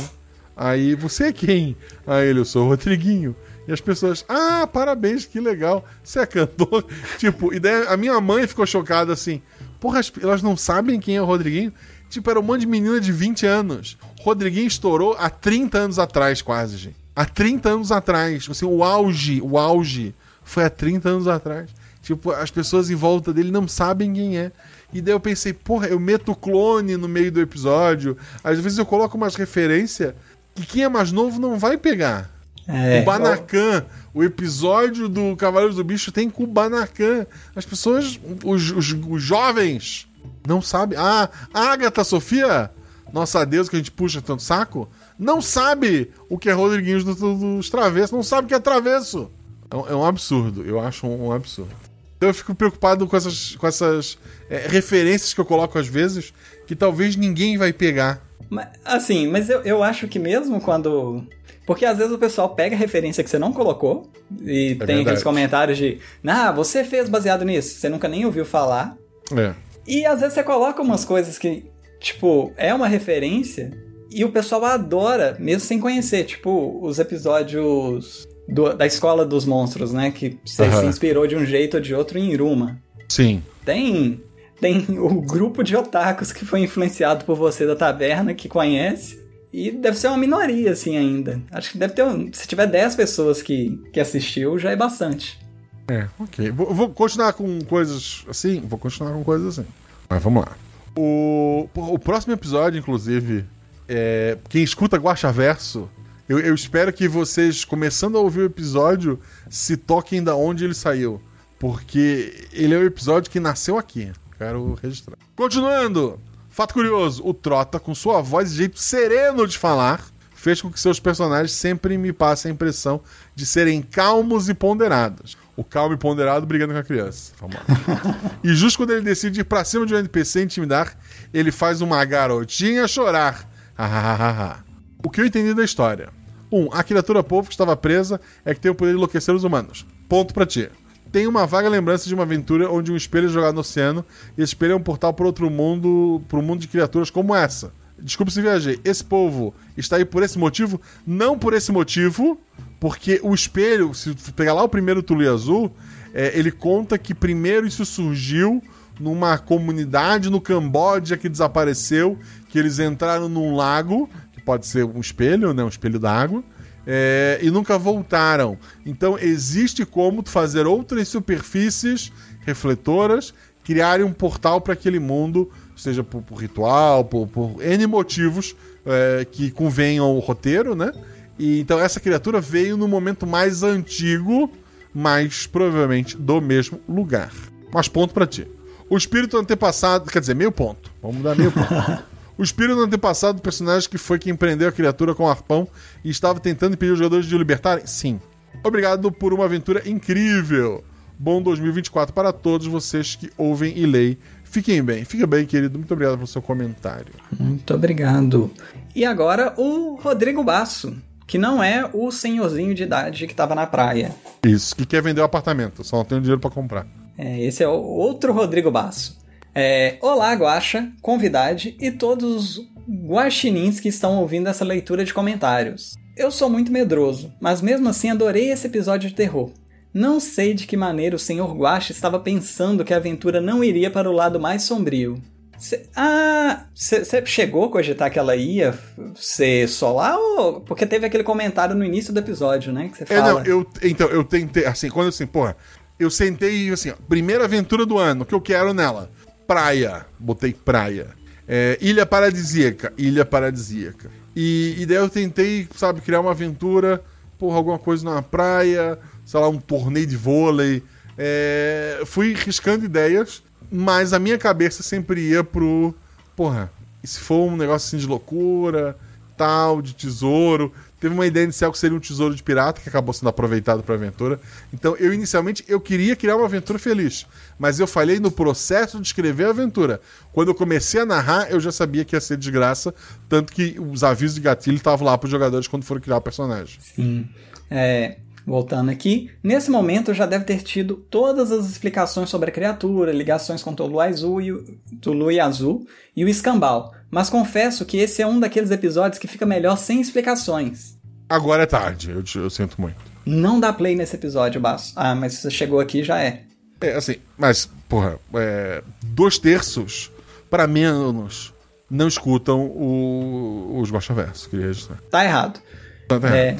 Aí, você é quem? Aí ele, eu sou o Rodriguinho. E as pessoas, ah, parabéns, que legal. Você é cantor? *laughs* tipo, e daí a minha mãe ficou chocada assim: Porra, as- elas não sabem quem é o Rodriguinho? Tipo, era um monte de menina de 20 anos. Rodriguinho estourou há 30 anos atrás, quase, gente. Há 30 anos atrás. Assim, o auge, o auge foi há 30 anos atrás. Tipo, as pessoas em volta dele não sabem quem é. E daí eu pensei, porra, eu meto clone no meio do episódio. Às vezes eu coloco umas referências que quem é mais novo não vai pegar. É, o Banacan, o episódio do Cavaleiros do Bicho tem com o Banacan. As pessoas, os, os- os jovens, não sabem. Ah, a Agatha Sofia, nossa deusa que a gente puxa tanto saco, não sabe o que é Rodriguinhos do- do- dos Travessos, não sabe o que é travesso. É um, é um absurdo, eu acho um, um absurdo. Então eu fico preocupado com essas, com essas é, referências que eu coloco às vezes, que talvez ninguém vai pegar. Mas, assim, mas eu, eu acho que mesmo quando. Porque às vezes o pessoal pega referência que você não colocou e tem verdade. aqueles comentários de. Ah, você fez baseado nisso, você nunca nem ouviu falar. É. E às vezes você coloca umas coisas que, tipo, é uma referência e o pessoal adora, mesmo sem conhecer. Tipo, os episódios do- da Escola dos Monstros, né? Que você Aham. se inspirou de um jeito ou de outro em Iruma. Sim. Tem, tem *laughs* o grupo de otakus que foi influenciado por você da taverna, que conhece. E deve ser uma minoria, assim, ainda. Acho que deve ter. um- se tiver 10 pessoas que, que assistiu, já é bastante. É, ok. Vou, vou continuar com coisas assim? Vou continuar com coisas assim. Mas vamos lá. O, o próximo episódio, inclusive, é, quem escuta Guacha Verso, eu, eu espero que vocês, começando a ouvir o episódio, se toquem da onde ele saiu. Porque ele é o episódio que nasceu aqui. Quero registrar. Continuando. Fato curioso: o Trota, com sua voz e jeito sereno de falar, fez com que seus personagens sempre me passem a impressão de serem calmos e ponderados. O calmo e ponderado brigando com a criança. *laughs* E justo quando ele decide ir pra cima de um NPC e intimidar, ele faz uma garotinha chorar. o que eu entendi da história? Um, a criatura povo que estava presa é que tem o poder de enlouquecer os humanos. Ponto pra ti. Tem uma vaga lembrança de uma aventura onde um espelho é jogado no oceano e esse espelho é um portal para outro mundo, para um mundo de criaturas como essa. Desculpa se viajei. Esse povo está aí por esse motivo? Não por esse motivo, porque o espelho, se pegar lá o primeiro Tulu Azul, é, ele conta que primeiro isso surgiu numa comunidade no Camboja que desapareceu, que eles entraram num lago, que pode ser um espelho, né, um espelho d'água, é, e nunca voltaram. Então existe como fazer outras superfícies refletoras, criarem um portal para aquele mundo, seja por, por ritual, por, por N motivos é, que convenham ao roteiro, né? E, então essa criatura veio no momento mais antigo, mas provavelmente do mesmo lugar. Mas ponto pra ti. O espírito antepassado, quer dizer, meio ponto. Vamos dar meio ponto. *laughs* O espírito antepassado do personagem que foi quem prendeu a criatura com o arpão e estava tentando impedir os jogadores de o libertarem? Sim. Obrigado por uma aventura incrível. Bom 2024 para todos vocês que ouvem e leem. Fiquem bem. Fica bem, querido. Muito obrigado pelo seu comentário. Muito obrigado. E agora o Rodrigo Basso, que não é o senhorzinho de idade que estava na praia. Isso, que quer vender o apartamento, só não tem dinheiro para comprar. É, esse é o outro Rodrigo Basso. É, Olá, Guaxa, convidade e todos os guaxinins que estão ouvindo essa leitura de comentários. Eu sou muito medroso, mas mesmo assim adorei esse episódio de terror. Não sei de que maneira o Sr. Guaxa estava pensando que a aventura não iria para o lado mais sombrio. Cê, ah, você chegou a cogitar que ela ia ser solar ou porque teve aquele comentário no início do episódio, né? Que você É, fala. não, eu, então, eu tentei, assim, quando assim, porra, eu sentei e assim, ó, primeira aventura do ano, o que eu quero nela? Praia, botei praia. É, ilha paradisíaca, ilha paradisíaca. E, e daí eu tentei, sabe, criar uma aventura, porra, alguma coisa na praia, sei lá, um torneio de vôlei. É, fui riscando ideias, mas a minha cabeça sempre ia pro, porra, e se for um negócio assim de loucura, tal, de tesouro. Teve uma ideia inicial que seria um tesouro de pirata, que acabou sendo aproveitado para aventura. Então, eu inicialmente eu queria criar uma aventura feliz, mas eu falhei no processo de escrever a aventura. Quando eu comecei a narrar, eu já sabia que ia ser desgraça, tanto que os avisos de gatilho estavam lá para os jogadores quando foram criar o personagem. Sim. É, voltando aqui, nesse momento já deve ter tido todas as explicações sobre a criatura, ligações com Tolu Azul e o, Tulu e Azul e o Escambau. Mas confesso que esse é um daqueles episódios que fica melhor sem explicações. Agora é tarde, eu, te- eu sinto muito. Não dá play nesse episódio, Basso. Ah, mas você chegou aqui já é. É, assim, mas, porra, é, dois terços, para menos, não escutam o, os Gosta Verso, queria registrar. Tá errado. Tá vendo? É,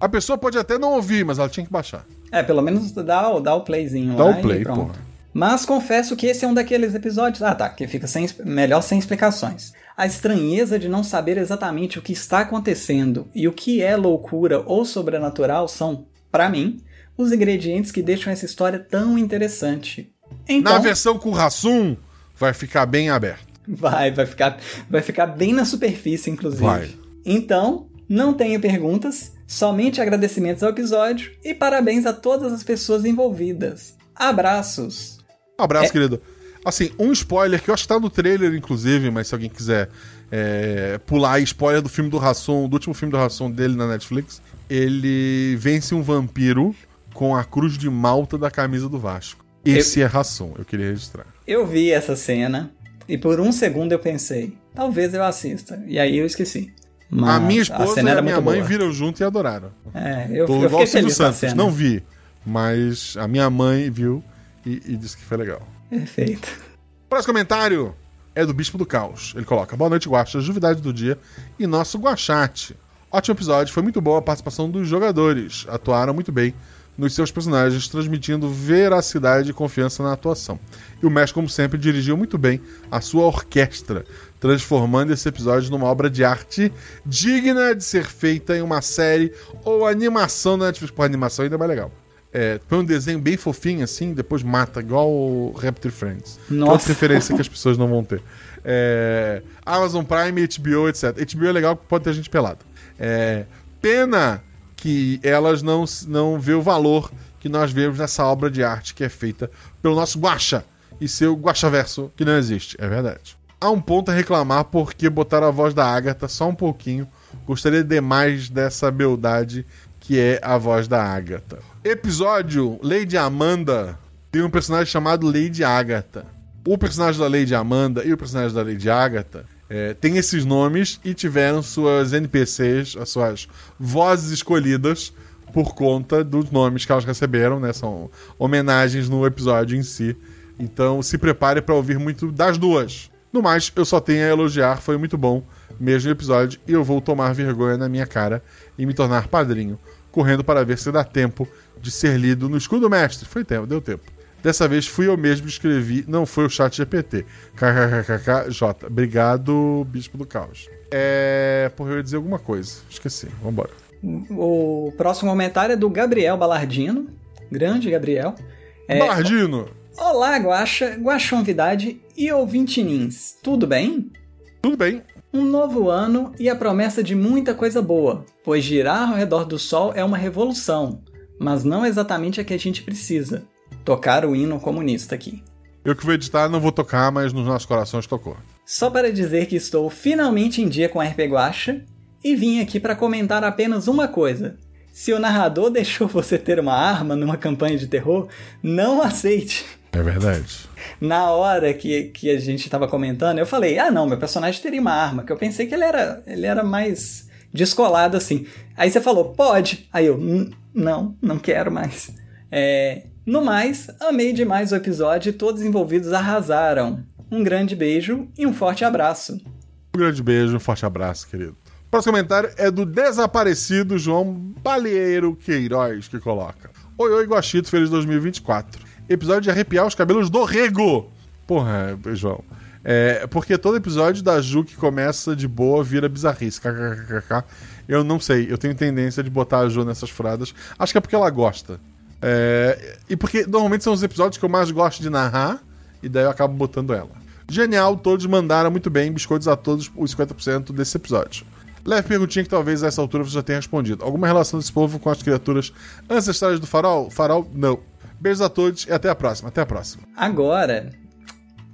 A pessoa pode até não ouvir, mas ela tinha que baixar. é pelo menos dá, o- dá o playzinho Dá o play, porra. Mas confesso que esse é um daqueles episódios. Ah, tá, que fica sem, melhor sem explicações. A estranheza de não saber exatamente o que está acontecendo e o que é loucura ou sobrenatural são, pra mim, os ingredientes que deixam essa história tão interessante. Então, Na versão com Rassum, vai ficar bem aberto. vai, vai ficar, vai ficar bem na superfície, inclusive. Vai. Então, não tenho perguntas, somente agradecimentos ao episódio e parabéns a todas as pessoas envolvidas. Abraços. Um abraço, É. querido. Assim, um spoiler que eu acho que tá no trailer, inclusive, mas se alguém quiser é, pular spoiler do filme do Rassum, do último filme do Rassum dele na Netflix, ele vence um vampiro com a cruz de malta da camisa do Vasco. Esse é Rassum, eu queria registrar. Eu vi essa cena e por um segundo eu pensei, talvez eu assista. E aí eu esqueci. Mas a minha esposa cena e a minha mãe boa. viram junto e adoraram. É, eu, Tô eu igual o fiquei feliz a Santos, cena. não vi, mas a minha mãe viu e, e disse que foi legal. Perfeito. Próximo comentário é do Bispo do Caos. Ele coloca: Boa noite, Guaxa, juvidade do dia e nosso Guachate. Ótimo episódio, foi muito boa a participação dos jogadores. Atuaram muito bem nos seus personagens, transmitindo veracidade e confiança na atuação. E o mestre, como sempre, dirigiu muito bem a sua orquestra, transformando esse episódio numa obra de arte digna de ser feita em uma série ou animação da Netflix. Pô, animação ainda é mais legal. É, põe um desenho bem fofinho assim, depois mata, igual o Raptor Friends. Nossa. outra referência que as pessoas não vão ter. É, Amazon Prime, HBO, etc. HBO é legal porque pode ter gente pelada. É, pena que elas não, não vê o valor que nós vemos nessa obra de arte que é feita pelo nosso Guaxa e seu Guaxaverso, que não existe. É verdade. Há um ponto a reclamar porque botaram a voz da Agatha só um pouquinho. Gostaria demais dessa beldade que é a voz da Agatha. Episódio Lady Amanda tem um personagem chamado Lady Agatha. O personagem da Lady Amanda e o personagem da Lady Agatha é, têm esses nomes e tiveram suas NPCs, as suas vozes escolhidas por conta dos nomes que elas receberam, né? São homenagens no episódio em si. Então se prepare para ouvir muito das duas. No mais, eu só tenho a elogiar, foi muito bom mesmo episódio e eu vou tomar vergonha na minha cara e me tornar padrinho, correndo para ver se dá tempo de ser lido no escudo mestre. Foi tempo, deu tempo. Dessa vez fui eu mesmo que escrevi, não foi o chat GPT. KKKKJ. Obrigado, Bispo do Caos. É. Porra, eu ia dizer alguma coisa. Esqueci. Vambora. O próximo comentário é do Gabriel Balardino. Grande Gabriel. É, Bardino! Olá, Guaxa, Guaxonvidade e ouvintinins. Tudo bem? Tudo bem? Um novo ano e a promessa de muita coisa boa, pois girar ao redor do Sol é uma revolução, mas não exatamente a que a gente precisa. Tocar o hino comunista aqui. Eu que vou editar, não vou tocar, mas nos nossos corações tocou. Só para dizer que estou finalmente em dia com a RP Guacha e vim aqui para comentar apenas uma coisa. Se o narrador *laughs* deixou você ter uma arma numa campanha de terror, não aceite. É verdade. Na hora que, que a gente tava comentando, eu falei, ah não, meu personagem teria uma arma, que eu pensei que ele era, ele era mais descolado assim. Aí você falou, pode. Aí eu, "Hum, não, não quero mais. É, no mais, amei demais o episódio e todos os envolvidos arrasaram. Um grande beijo e um forte abraço. Um grande beijo, um forte abraço, querido. O próximo comentário é do desaparecido João Baleiro Queiroz, que coloca: Oi, oi, Guaxito, feliz 2024. Episódio de arrepiar os cabelos do rego. Porra, João. É, porque todo episódio da Ju que começa de boa vira bizarrice. KKKK. Eu não sei, eu tenho tendência de botar a Ju nessas furadas. Acho que é porque ela gosta. É, e porque normalmente são os episódios que eu mais gosto de narrar, e daí eu acabo botando ela. Genial, todos mandaram muito bem, biscoitos a todos os 50% desse episódio. Leve perguntinha que talvez a essa altura você já tenha respondido. Alguma relação desse povo com as criaturas ancestrais do farol? Farol, não. Beijos a todos e até a próxima. Até a próxima. Agora,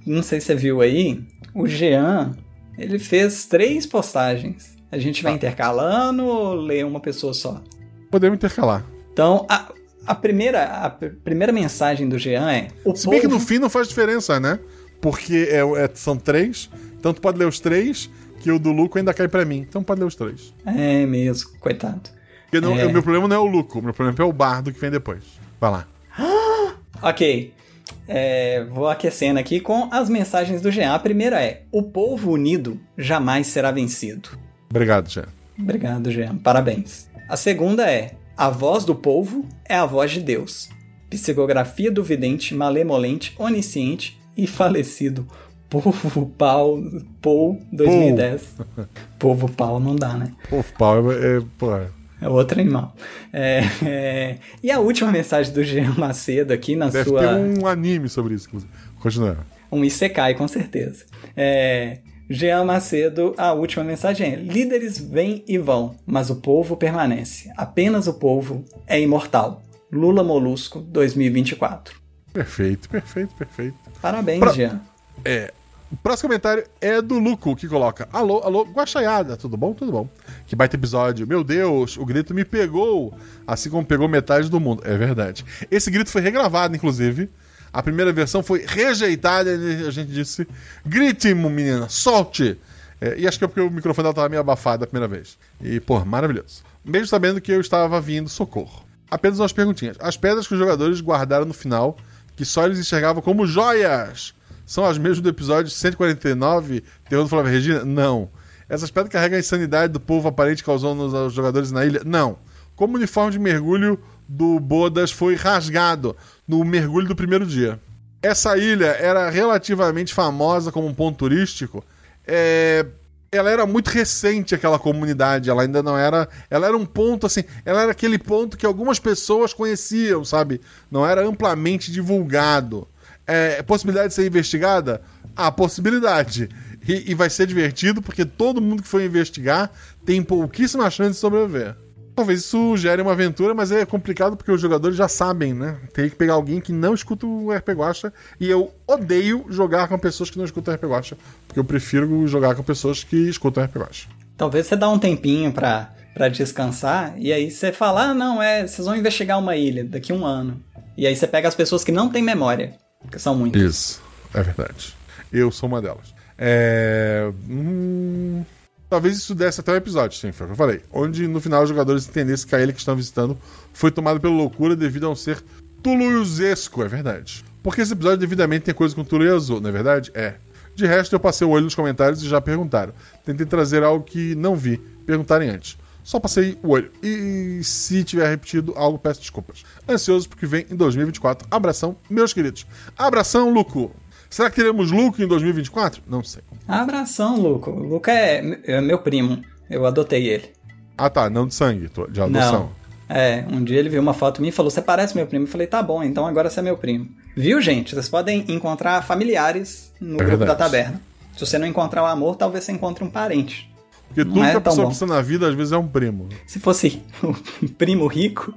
não sei se você viu aí, o Jean, ele fez três postagens. A gente vai intercalando ou lê uma pessoa só? Podemos intercalar. Então, a, a primeira, a pr- primeira mensagem do Jean é: o Se bem que povo- no fim não faz diferença, né? Porque é, é- são três, então tu pode ler os três, que o do Luco ainda cai pra mim. Então pode ler os três. É mesmo, coitado. Porque não- É. o meu problema não é o Luco, o meu problema é o Bardo que vem depois. Vai lá. *gasps* Ok. É, vou aquecendo aqui com as mensagens do Jean. A primeira é: O povo unido jamais será vencido. Obrigado, Jean. Obrigado, Jean. Parabéns. A segunda é: A voz do povo é a voz de Deus. Psicografia do vidente, malemolente, onisciente e falecido. Povo Pau, Paul 2010. Povo Pau não dá, né? Pô, pau é, é, pô, É outro animal. É, é, E a última mensagem do Jean Macedo aqui na deve sua. ter um anime sobre isso, inclusive. Continua. Um Isekai, com certeza. É, Jean Macedo, a última mensagem é: Líderes vêm e vão, mas o povo permanece. Apenas o povo é imortal. Lula Molusco 2024. Perfeito, perfeito, perfeito. Parabéns, Pra- Jean. É. O próximo comentário é do Luco, que coloca: Alô, alô, Guaxaiada, tudo bom? Tudo bom. Que baita episódio. Meu Deus, o grito me pegou, assim como pegou metade do mundo. É verdade. Esse grito foi regravado, inclusive. A primeira versão foi rejeitada e a gente disse: grite, menina, solte. É, e acho que é porque o microfone dela tava meio abafado a primeira vez. E, pô, maravilhoso. Mesmo sabendo que eu estava vindo socorro. Apenas umas perguntinhas. As pedras que os jogadores guardaram no final, que só eles enxergavam como joias, são as mesmas do episódio 149, Terror do Flávio Regina? Não. Essas pedras carregam a insanidade do povo aparente causando aos jogadores na ilha? Não. Como uniforme de mergulho do Bodas foi rasgado no mergulho do primeiro dia. Essa ilha era relativamente famosa como um ponto turístico. É, ela era muito recente aquela comunidade, ela ainda não era, ela era um ponto assim, ela era aquele ponto que algumas pessoas conheciam, sabe? Não era amplamente divulgado. É, possibilidade de ser investigada? A possibilidade. E, e vai ser divertido porque todo mundo que for investigar tem pouquíssima chance de sobreviver. Talvez isso gere uma aventura, mas é complicado porque os jogadores já sabem, né? Tem que pegar alguém que não escuta o RP Guacha. E eu odeio jogar com pessoas que não escutam o RP Guacha. Porque eu prefiro jogar com pessoas que escutam o RP Guacha. Talvez você dá um tempinho pra, pra descansar e aí você fala: ah, não, é, vocês vão investigar uma ilha daqui a um ano. E aí você pega as pessoas que não têm memória, que são muitas. Isso, é verdade. Eu sou uma delas. É. hum, Talvez isso desse até o episódio, sim, foi o que eu falei. Onde no final os jogadores entendessem que a ilha que estão visitando foi tomada pela loucura devido a um ser tuluzesco, é verdade. Porque esse episódio devidamente tem coisa com Tulu e Azul, não é verdade? É. De resto, eu passei o olho nos comentários e já perguntaram. Tentei trazer algo que não vi, perguntarem antes. Só passei o olho. E se tiver repetido algo, peço desculpas. Ansioso porque vem em 2024. Abração, meus queridos. Abração, Luco. Será que teremos Luco em 2024? Não sei. Abração, Luco. O Luco é, é meu primo. Eu adotei ele. Ah, tá. Não de sangue, de adoção. Não. É, um dia ele viu uma foto minha e falou: Você parece meu primo. Eu falei: Tá bom, então agora você é meu primo. Viu, gente? Vocês podem encontrar familiares no grupo verdade. da taberna. Se você não encontrar o amor, talvez você encontre um parente. Porque Não tudo é que a pessoa bom. precisa na vida, às vezes, é um primo. Se fosse *laughs* o primo rico,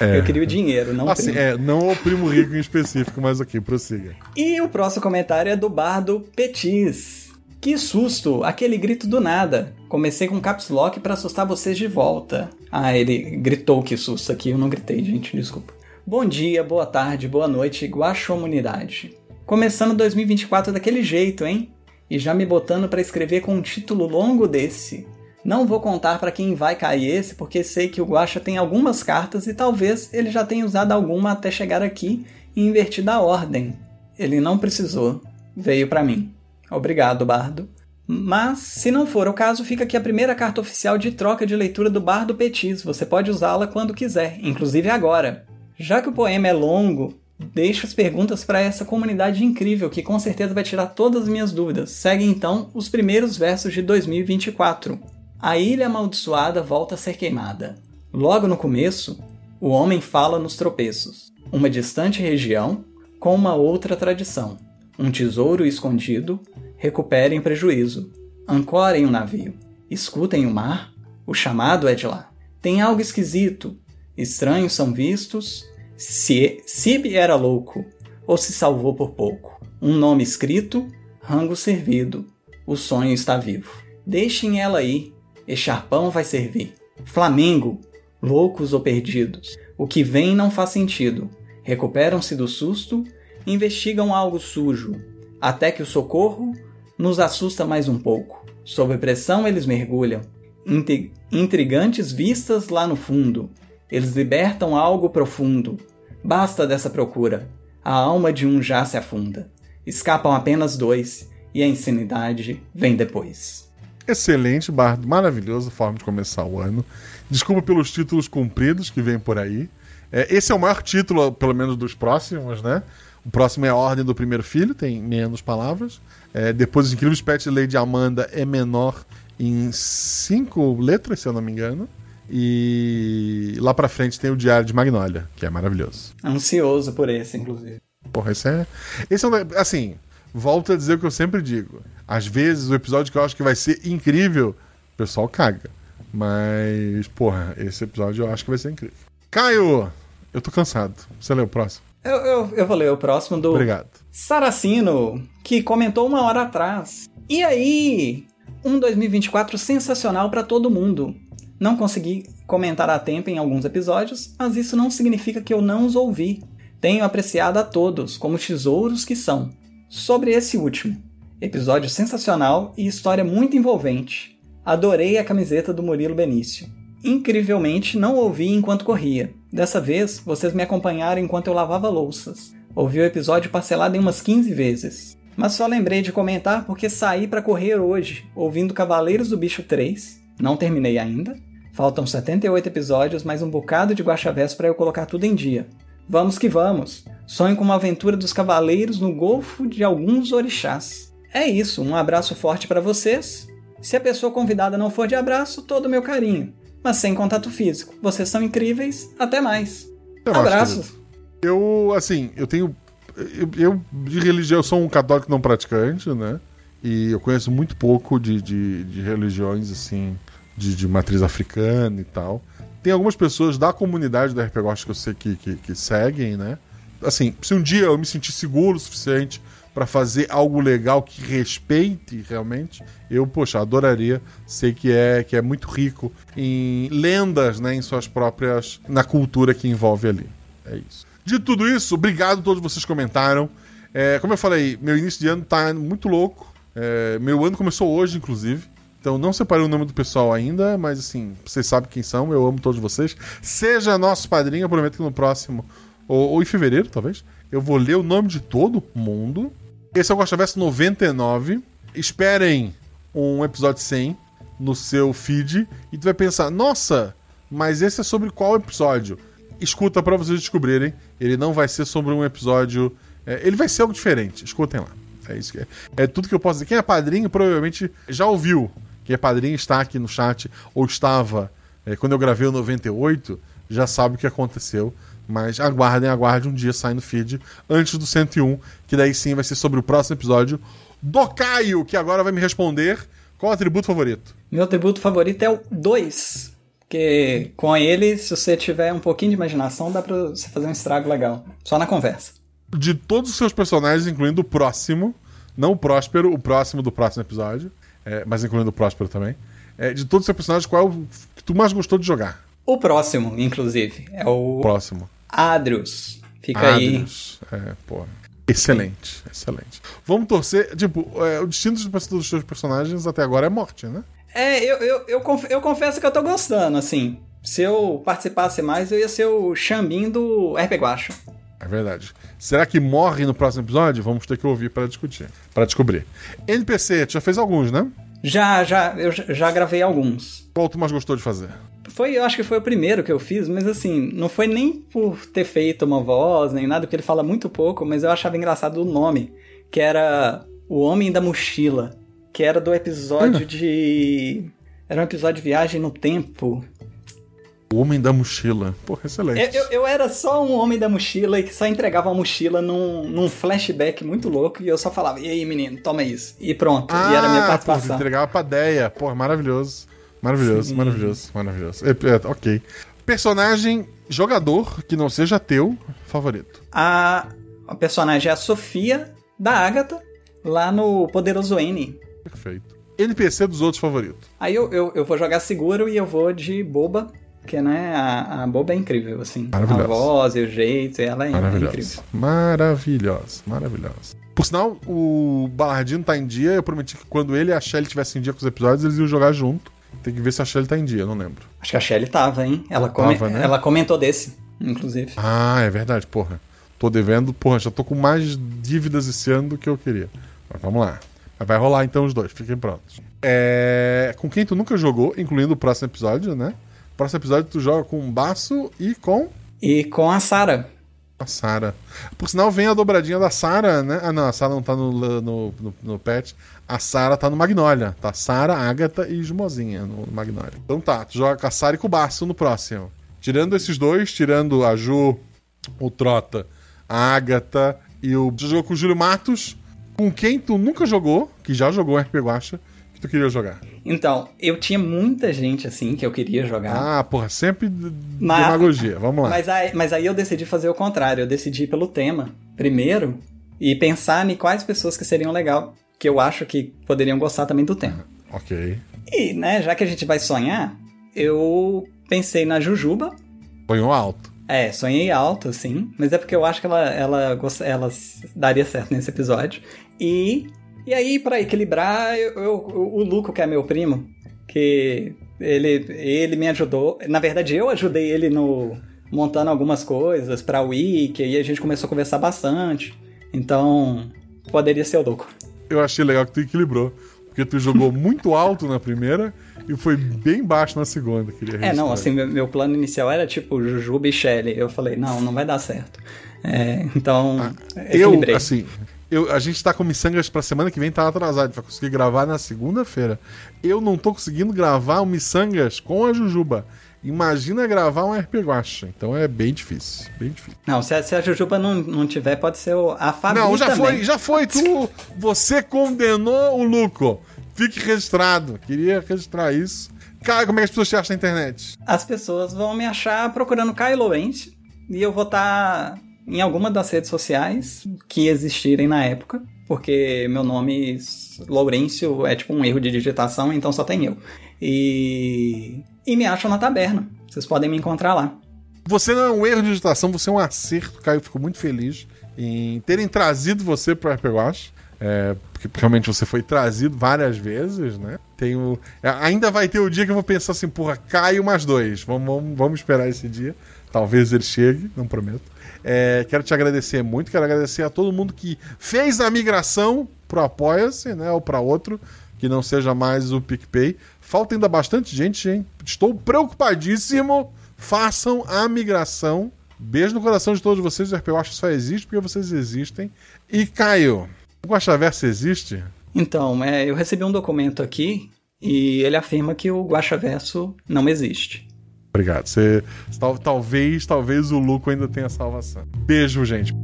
eu queria o dinheiro, não o Assim, primo. é, não o primo rico em específico, mas aqui, prossiga. E o próximo comentário é do Bardo Petis. Que susto! Aquele grito do nada. Comecei com caps lock pra assustar vocês de volta. Ah, ele gritou que susto aqui, eu não gritei, gente, desculpa. Bom dia, boa tarde, boa noite, guaxomunidade. Começando 2024 daquele jeito, hein? E já me botando pra escrever com um título longo desse. Não vou contar pra quem vai cair esse, porque sei que o Guaxa tem algumas cartas e talvez ele já tenha usado alguma até chegar aqui e invertido a ordem. Ele não precisou, veio pra mim. Obrigado, Bardo. Mas, se não for o caso, fica aqui a primeira carta oficial de troca de leitura do Bardo Petis. Você pode usá-la quando quiser, inclusive agora. Já que o poema é longo, deixo as perguntas para essa comunidade incrível que com certeza vai tirar todas as minhas dúvidas. Segue então os primeiros versos de 2024. A ilha amaldiçoada volta a ser queimada. Logo no começo, o homem fala nos tropeços. Uma distante região com uma outra tradição. Um tesouro escondido, recuperem prejuízo. Ancorem o navio. Escutem o mar, O chamado é de lá. Tem algo esquisito. Estranhos são vistos. Se Sib era louco, ou se salvou por pouco. Um nome escrito, rango servido. O sonho está vivo. Deixem ela ir. Echarpão vai servir. Flamengo, loucos ou perdidos. O que vem não faz sentido. Recuperam-se do susto, investigam algo sujo, até que o socorro nos assusta mais um pouco. Sob pressão eles mergulham, intrigantes vistas lá no fundo. Eles libertam algo profundo. Basta dessa procura. A alma de um já se afunda. Escapam apenas dois, e a insanidade vem depois. Excelente, Bardo. Maravilhosa forma de começar o ano. Desculpa pelos títulos compridos que vêm por aí. É, esse é o maior título, pelo menos dos próximos, né? O próximo é a Ordem do Primeiro Filho, tem menos palavras. É, depois, Os Incríveis Pets de Lady Amanda é menor em cinco letras, se eu não me engano. E lá pra frente tem o Diário de Magnólia, que é maravilhoso. Ansioso por esse, inclusive. Porra, esse é. Esse é um. Assim, volto a dizer o que eu sempre digo. Às vezes, o episódio que eu acho que vai ser incrível, o pessoal caga. Mas, porra, esse episódio eu acho que vai ser incrível. Caio, eu tô cansado. Você lê o próximo? Eu, eu, eu vou ler o próximo do Obrigado. Saracino, que comentou uma hora atrás. E aí? Um 2024 sensacional para todo mundo. Não consegui comentar a tempo em alguns episódios, mas isso não significa que eu não os ouvi. Tenho apreciado a todos como tesouros que são. Sobre esse último, episódio sensacional e história muito envolvente. Adorei a camiseta do Murilo Benício. Incrivelmente, não ouvi enquanto corria. Dessa vez, vocês me acompanharam enquanto eu lavava louças. Ouvi o episódio parcelado em umas 15 vezes. Mas só lembrei de comentar porque saí para correr hoje, ouvindo Cavaleiros do Bicho 3. Não terminei ainda. Faltam 78 episódios, mais um bocado de guaxavés para eu colocar tudo em dia. Vamos que vamos! Sonho com uma aventura dos cavaleiros no golfo de alguns orixás. É isso, um abraço forte para vocês. Se a pessoa convidada não for de abraço, todo o meu carinho mas sem contato físico. Vocês são incríveis, até mais. Eu Abraços. Eu, assim, eu tenho. Eu, eu, de religião, eu sou um católico não praticante, né? E eu conheço muito pouco de, de, de religiões, assim, de, de, matriz africana e tal. Tem algumas pessoas da comunidade da RPG que eu sei que, que, que seguem, né? Assim, se um dia eu me sentir seguro o suficiente para fazer algo legal que respeite realmente, eu, poxa, adoraria. Sei que é, que é muito rico em lendas, né, em suas próprias. na cultura que envolve ali. É isso. De tudo isso, obrigado a todos vocês que comentaram. É, como eu falei, meu início de ano tá muito louco. É, meu ano começou hoje, inclusive. Então não separei o nome do pessoal ainda, mas assim, vocês sabem quem são, eu amo todos vocês. Seja nosso padrinho, eu prometo que no próximo, ou, ou em fevereiro, talvez, eu vou ler o nome de todo mundo esse é o Gosta Verso 99. Esperem um episódio 100 no seu feed e tu vai pensar: "Nossa, mas esse é sobre qual episódio?" Escuta para vocês descobrirem. Ele não vai ser sobre um episódio, é, ele vai ser algo diferente. Escutem lá. É isso que é. É tudo que eu posso dizer. Quem é padrinho provavelmente já ouviu. Quem é padrinho está aqui no chat ou estava é, quando eu gravei o 98, já sabe o que aconteceu. Mas aguardem, aguardem um dia sai no feed antes do 101, que daí sim vai ser sobre o próximo episódio do Caio, que agora vai me responder qual é o atributo favorito. Meu atributo favorito é o 2. Porque com ele, se você tiver um pouquinho de imaginação, dá pra você fazer um estrago legal. Só na conversa. De todos os seus personagens, incluindo o próximo, não o Próspero, o próximo do próximo episódio, é, mas incluindo o Próspero também. É, de todos os seus personagens, qual é o que tu mais gostou de jogar? O próximo, inclusive, é o. Próximo. Adrius. Fica Adrius. aí. É, pô. Excelente, excelente. Vamos torcer. Tipo, é, o destino dos seus personagens até agora é morte, né? É, eu, eu, eu, conf, eu confesso que eu tô gostando, assim. Se eu participasse mais, eu ia ser o Xambim do RP Guacho. É verdade. Será que morre no próximo episódio? Vamos ter que ouvir para discutir, para descobrir. NPC, tu já fez alguns, né? Já, já, eu já gravei alguns. Qual tu mais gostou de fazer? Foi, eu acho que foi o primeiro que eu fiz, mas assim, não foi nem por ter feito uma voz, nem nada, porque ele fala muito pouco, mas eu achava engraçado o nome, que era O Homem da Mochila, que era do episódio hum. de. Era um episódio de viagem no tempo. O Homem da Mochila. Porra, excelente. Eu, eu, eu, era só um Homem da Mochila e que só entregava a mochila num, num flashback muito louco e eu só falava, e aí, menino, toma isso. E pronto. Ah, e era a minha participação. Porra, entregava pra Deia. Porra, maravilhoso. Maravilhoso, maravilhoso, maravilhoso. É, é, ok. Personagem jogador que não seja teu favorito. A, a personagem é a Sofia da Agatha, lá no Poderoso N. Perfeito. NPC dos outros favoritos. Aí eu, eu, eu vou jogar seguro e eu vou de boba, porque né, a, a boba é incrível, assim. A Maravilhosa. voz e o jeito, ela é, incrível. Maravilhosa. Maravilhosa. Por sinal, o Balardino tá em dia. Eu prometi que quando ele e a Shelly estivessem em dia com os episódios, eles iam jogar junto. Tem que ver se a Shelly tá em dia, eu não lembro. Acho que a Shelly tava, hein? Ela, come- Tava, né? ela comentou desse, inclusive. Ah, é verdade, porra. Tô devendo, porra, já tô com mais dívidas esse ano do que eu queria. Mas vamos lá. Mas vai rolar então os dois, fiquem prontos. É... Com quem tu nunca jogou, incluindo o próximo episódio, né? Próximo episódio tu joga com o Baço e com E com a Sarah. a Sara. Por sinal, vem a dobradinha da Sara, né? Ah, não, a Sara não tá no, no, no, no pet. A Sara tá no Magnolia. Tá Sara, Agatha e Jumozinha no Magnolia. Então tá, tu joga com a Sara e com o Baço no próximo. Tirando esses dois, tirando a Ju, o Trota, a Agatha e o. Tu jogou com o Júlio Matos. Com quem tu nunca jogou, que já jogou RP Guacha, que tu queria jogar. Então, eu tinha muita gente, assim, que eu queria jogar. Ah, porra, sempre Mas- demagogia. Vamos lá. Mas aí, mas aí eu decidi fazer o contrário. Eu decidi pelo tema primeiro e pensar em quais pessoas que seriam legal, que eu acho que poderiam gostar também do tema. Ok. E, né, já que a gente vai sonhar, eu pensei na Jujuba. Um alto. É, sonhei alto, sim, mas é porque eu acho que ela, ela, ela daria certo nesse episódio. E, e aí, pra equilibrar, eu, eu- o Luco, que é meu primo, que ele, ele me ajudou. Na verdade, eu ajudei ele no montando algumas coisas pra Wiki, e a gente começou a conversar bastante. Então, poderia ser o Luco. Eu achei legal que tu equilibrou. Porque tu jogou muito alto na primeira e foi bem baixo na segunda. Queria É, não, assim, meu, meu plano inicial era tipo Jujuba e. Eu falei, não, não vai dar certo. É, então, Eu, equilibrei. assim, eu, a gente tá com Missangas pra semana que vem, tá atrasado. Vai conseguir gravar na segunda-feira. Eu não tô conseguindo gravar o Missangas com a Jujuba. Imagina gravar um RP Guacha. Então é bem difícil. Bem difícil. Não, se a, se a Jujuba não, não tiver, pode ser o, a Fabi não, já também. foi, já foi. Tu, você condenou o Luco. Fique registrado. Queria registrar isso. Cara, como é que as pessoas te acham na internet? As pessoas vão me achar procurando Kylo Lawrence e eu vou estar em alguma das redes sociais que existirem na época, porque meu nome Lourenço é tipo um erro de digitação, então só tem eu. E e me acham na taberna. Vocês podem me encontrar lá. Você não é um erro de digitação, você é um acerto, Caio. Fico muito feliz em terem trazido você para RP Guacha. É, porque realmente você foi trazido várias vezes, né? Tenho, é, ainda vai ter o dia que eu vou pensar assim, porra, Caio mais dois. Vamos, vamos, vamos esperar esse dia. Talvez ele chegue, não prometo. É, quero te agradecer muito, quero agradecer a todo mundo que fez a migração pro Apoia-se, né? Ou para outro, que não seja mais o PicPay. Falta ainda bastante gente, hein? Estou preocupadíssimo. Façam a migração. Beijo no coração de todos vocês. O RP Guacha só existe porque vocês existem. E Caio, o Guaxaverso existe? Então, é, eu recebi um documento aqui e ele afirma que o Guaxaverso não existe. Obrigado. Você, tal- talvez, talvez o Luco ainda tenha salvação. Beijo, gente.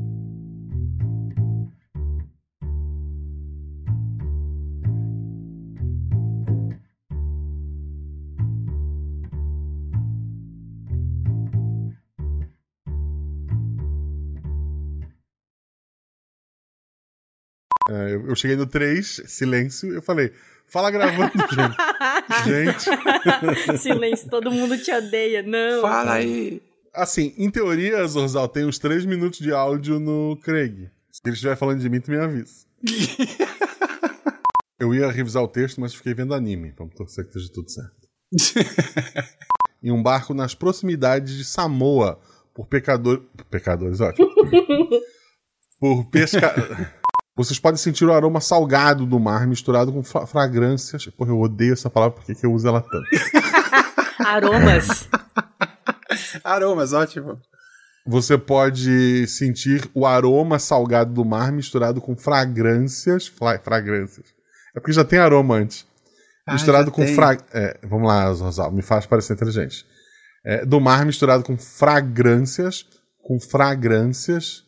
Eu, eu cheguei no 3, silêncio, eu falei, fala gravando, *laughs* gente. gente. *laughs* Silêncio, todo mundo te odeia. Não. Fala aí. Assim, em teoria, Zorzal, tem uns 3 minutos de áudio no Craig. Se ele estiver falando de mim, tu me avisa. *laughs* Eu ia revisar o texto, mas fiquei vendo anime. Vamos torcer que esteja tudo certo. em um barco nas proximidades de Samoa, por pecador... pecadores, ótimo. por pesca... Vocês podem sentir o aroma salgado do mar misturado com fra- fragrâncias. Porra, eu odeio essa palavra porque que eu uso ela tanto. *laughs* Aromas. *laughs* Aromas, ótimo. Você pode sentir o aroma salgado do mar misturado com fragrâncias. Fla- fragrâncias. É porque já tem aroma antes. Ah, misturado com tem. fra... é, vamos lá, Rosal, me faz parecer inteligente. É, do mar misturado com fragrâncias. Com fragrâncias.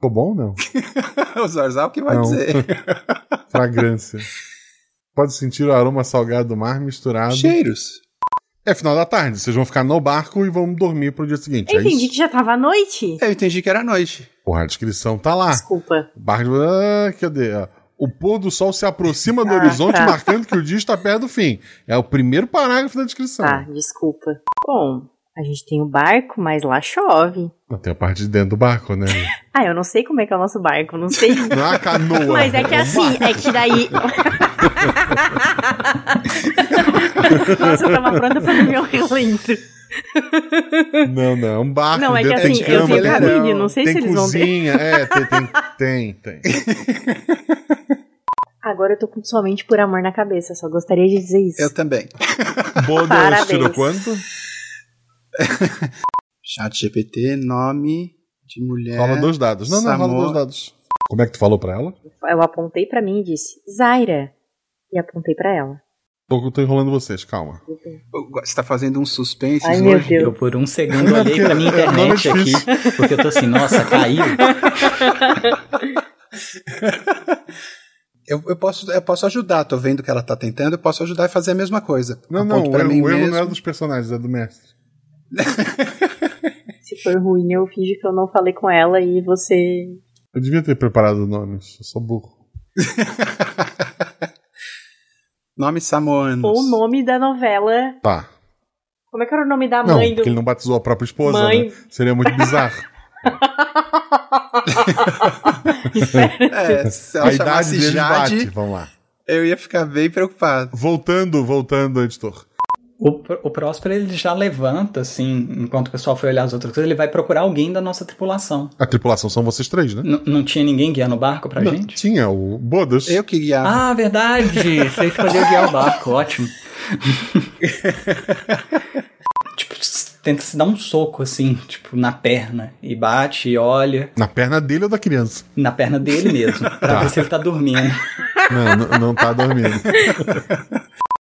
Ficou bom ou não? *laughs* o Zorzal que vai Não. dizer. *laughs* Fragrância. pode sentir o aroma salgado do mar misturado. Cheiros. É final da tarde, vocês vão ficar no barco e vão dormir pro dia seguinte. Eu é entendi isso? que já tava à noite. Eu entendi que era noite. Porra, a descrição tá lá. Desculpa. Barco. Ah, cadê? Ah, O pôr do sol se aproxima do Ah, horizonte, tá. marcando que o dia está perto do fim. É o primeiro parágrafo da descrição. Tá, desculpa. Bom, a gente tem o barco, mas lá chove. Não, tem a parte de dentro do barco, né? *laughs* Ah, eu não sei como é que é o nosso barco, não sei. *laughs* Não é uma canoa. Mas é que um assim, barco. é que daí. *laughs* Nossa, eu tava pronta pra um relento. Não, não, é um barco. Não, é que assim, tem eu vi cama, a tem- cabine, não sei tem se eles vão ver. cozinha, é, tem, tem, tem, tem. Agora eu tô com somente por amor na cabeça, só gostaria de dizer isso. Eu também. Parabéns. tirou quanto? *laughs* Chat GPT, nome de mulher. Fala dois dados. Não, não, fala Samor. dois dados. Como é que tu falou pra ela? Eu apontei pra mim e disse, Zaira. E apontei pra ela. Tô, tô enrolando vocês, calma. Você tá fazendo um suspense Ai, meu hoje? Deus. Eu por um segundo olhei pra minha é internet aqui, difícil. porque eu tô assim, nossa, caiu. *laughs* Eu, eu, posso, eu posso ajudar, tô vendo que ela tá tentando, eu posso ajudar e fazer a mesma coisa. Não, Aponto não, o mim o erro mesmo. não é dos personagens, é do mestre. *laughs* Se for ruim, eu finge que eu não falei com ela e você. Eu devia ter preparado nomes, eu sou burro. *laughs* Nome Samoanos. Ou o nome da novela. Tá. Como é que era o nome da Não, mãe do. porque ele não batizou a própria esposa, Mãe. né? Seria muito bizarro. *laughs* É, se ela a idade chamasse deles bate, Jade, vamos lá. eu ia ficar bem preocupado. Voltando, voltando, editor. O, o Próspero ele já levanta, assim, enquanto o pessoal foi olhar as outras coisas, ele vai procurar alguém da nossa tripulação. A tripulação são vocês três, né? N- não tinha ninguém guiando o barco pra Não, gente? Tinha o Bodas. Eu que guiava. Ah, verdade! Você escolheu guiar o barco, ótimo. *laughs* tipo, tenta se dar um soco, assim, tipo, na perna. E bate e olha Na perna dele ou da criança? na perna dele mesmo, pra Tá. ver se ele tá dormindo. Não, não, não tá dormindo. *laughs*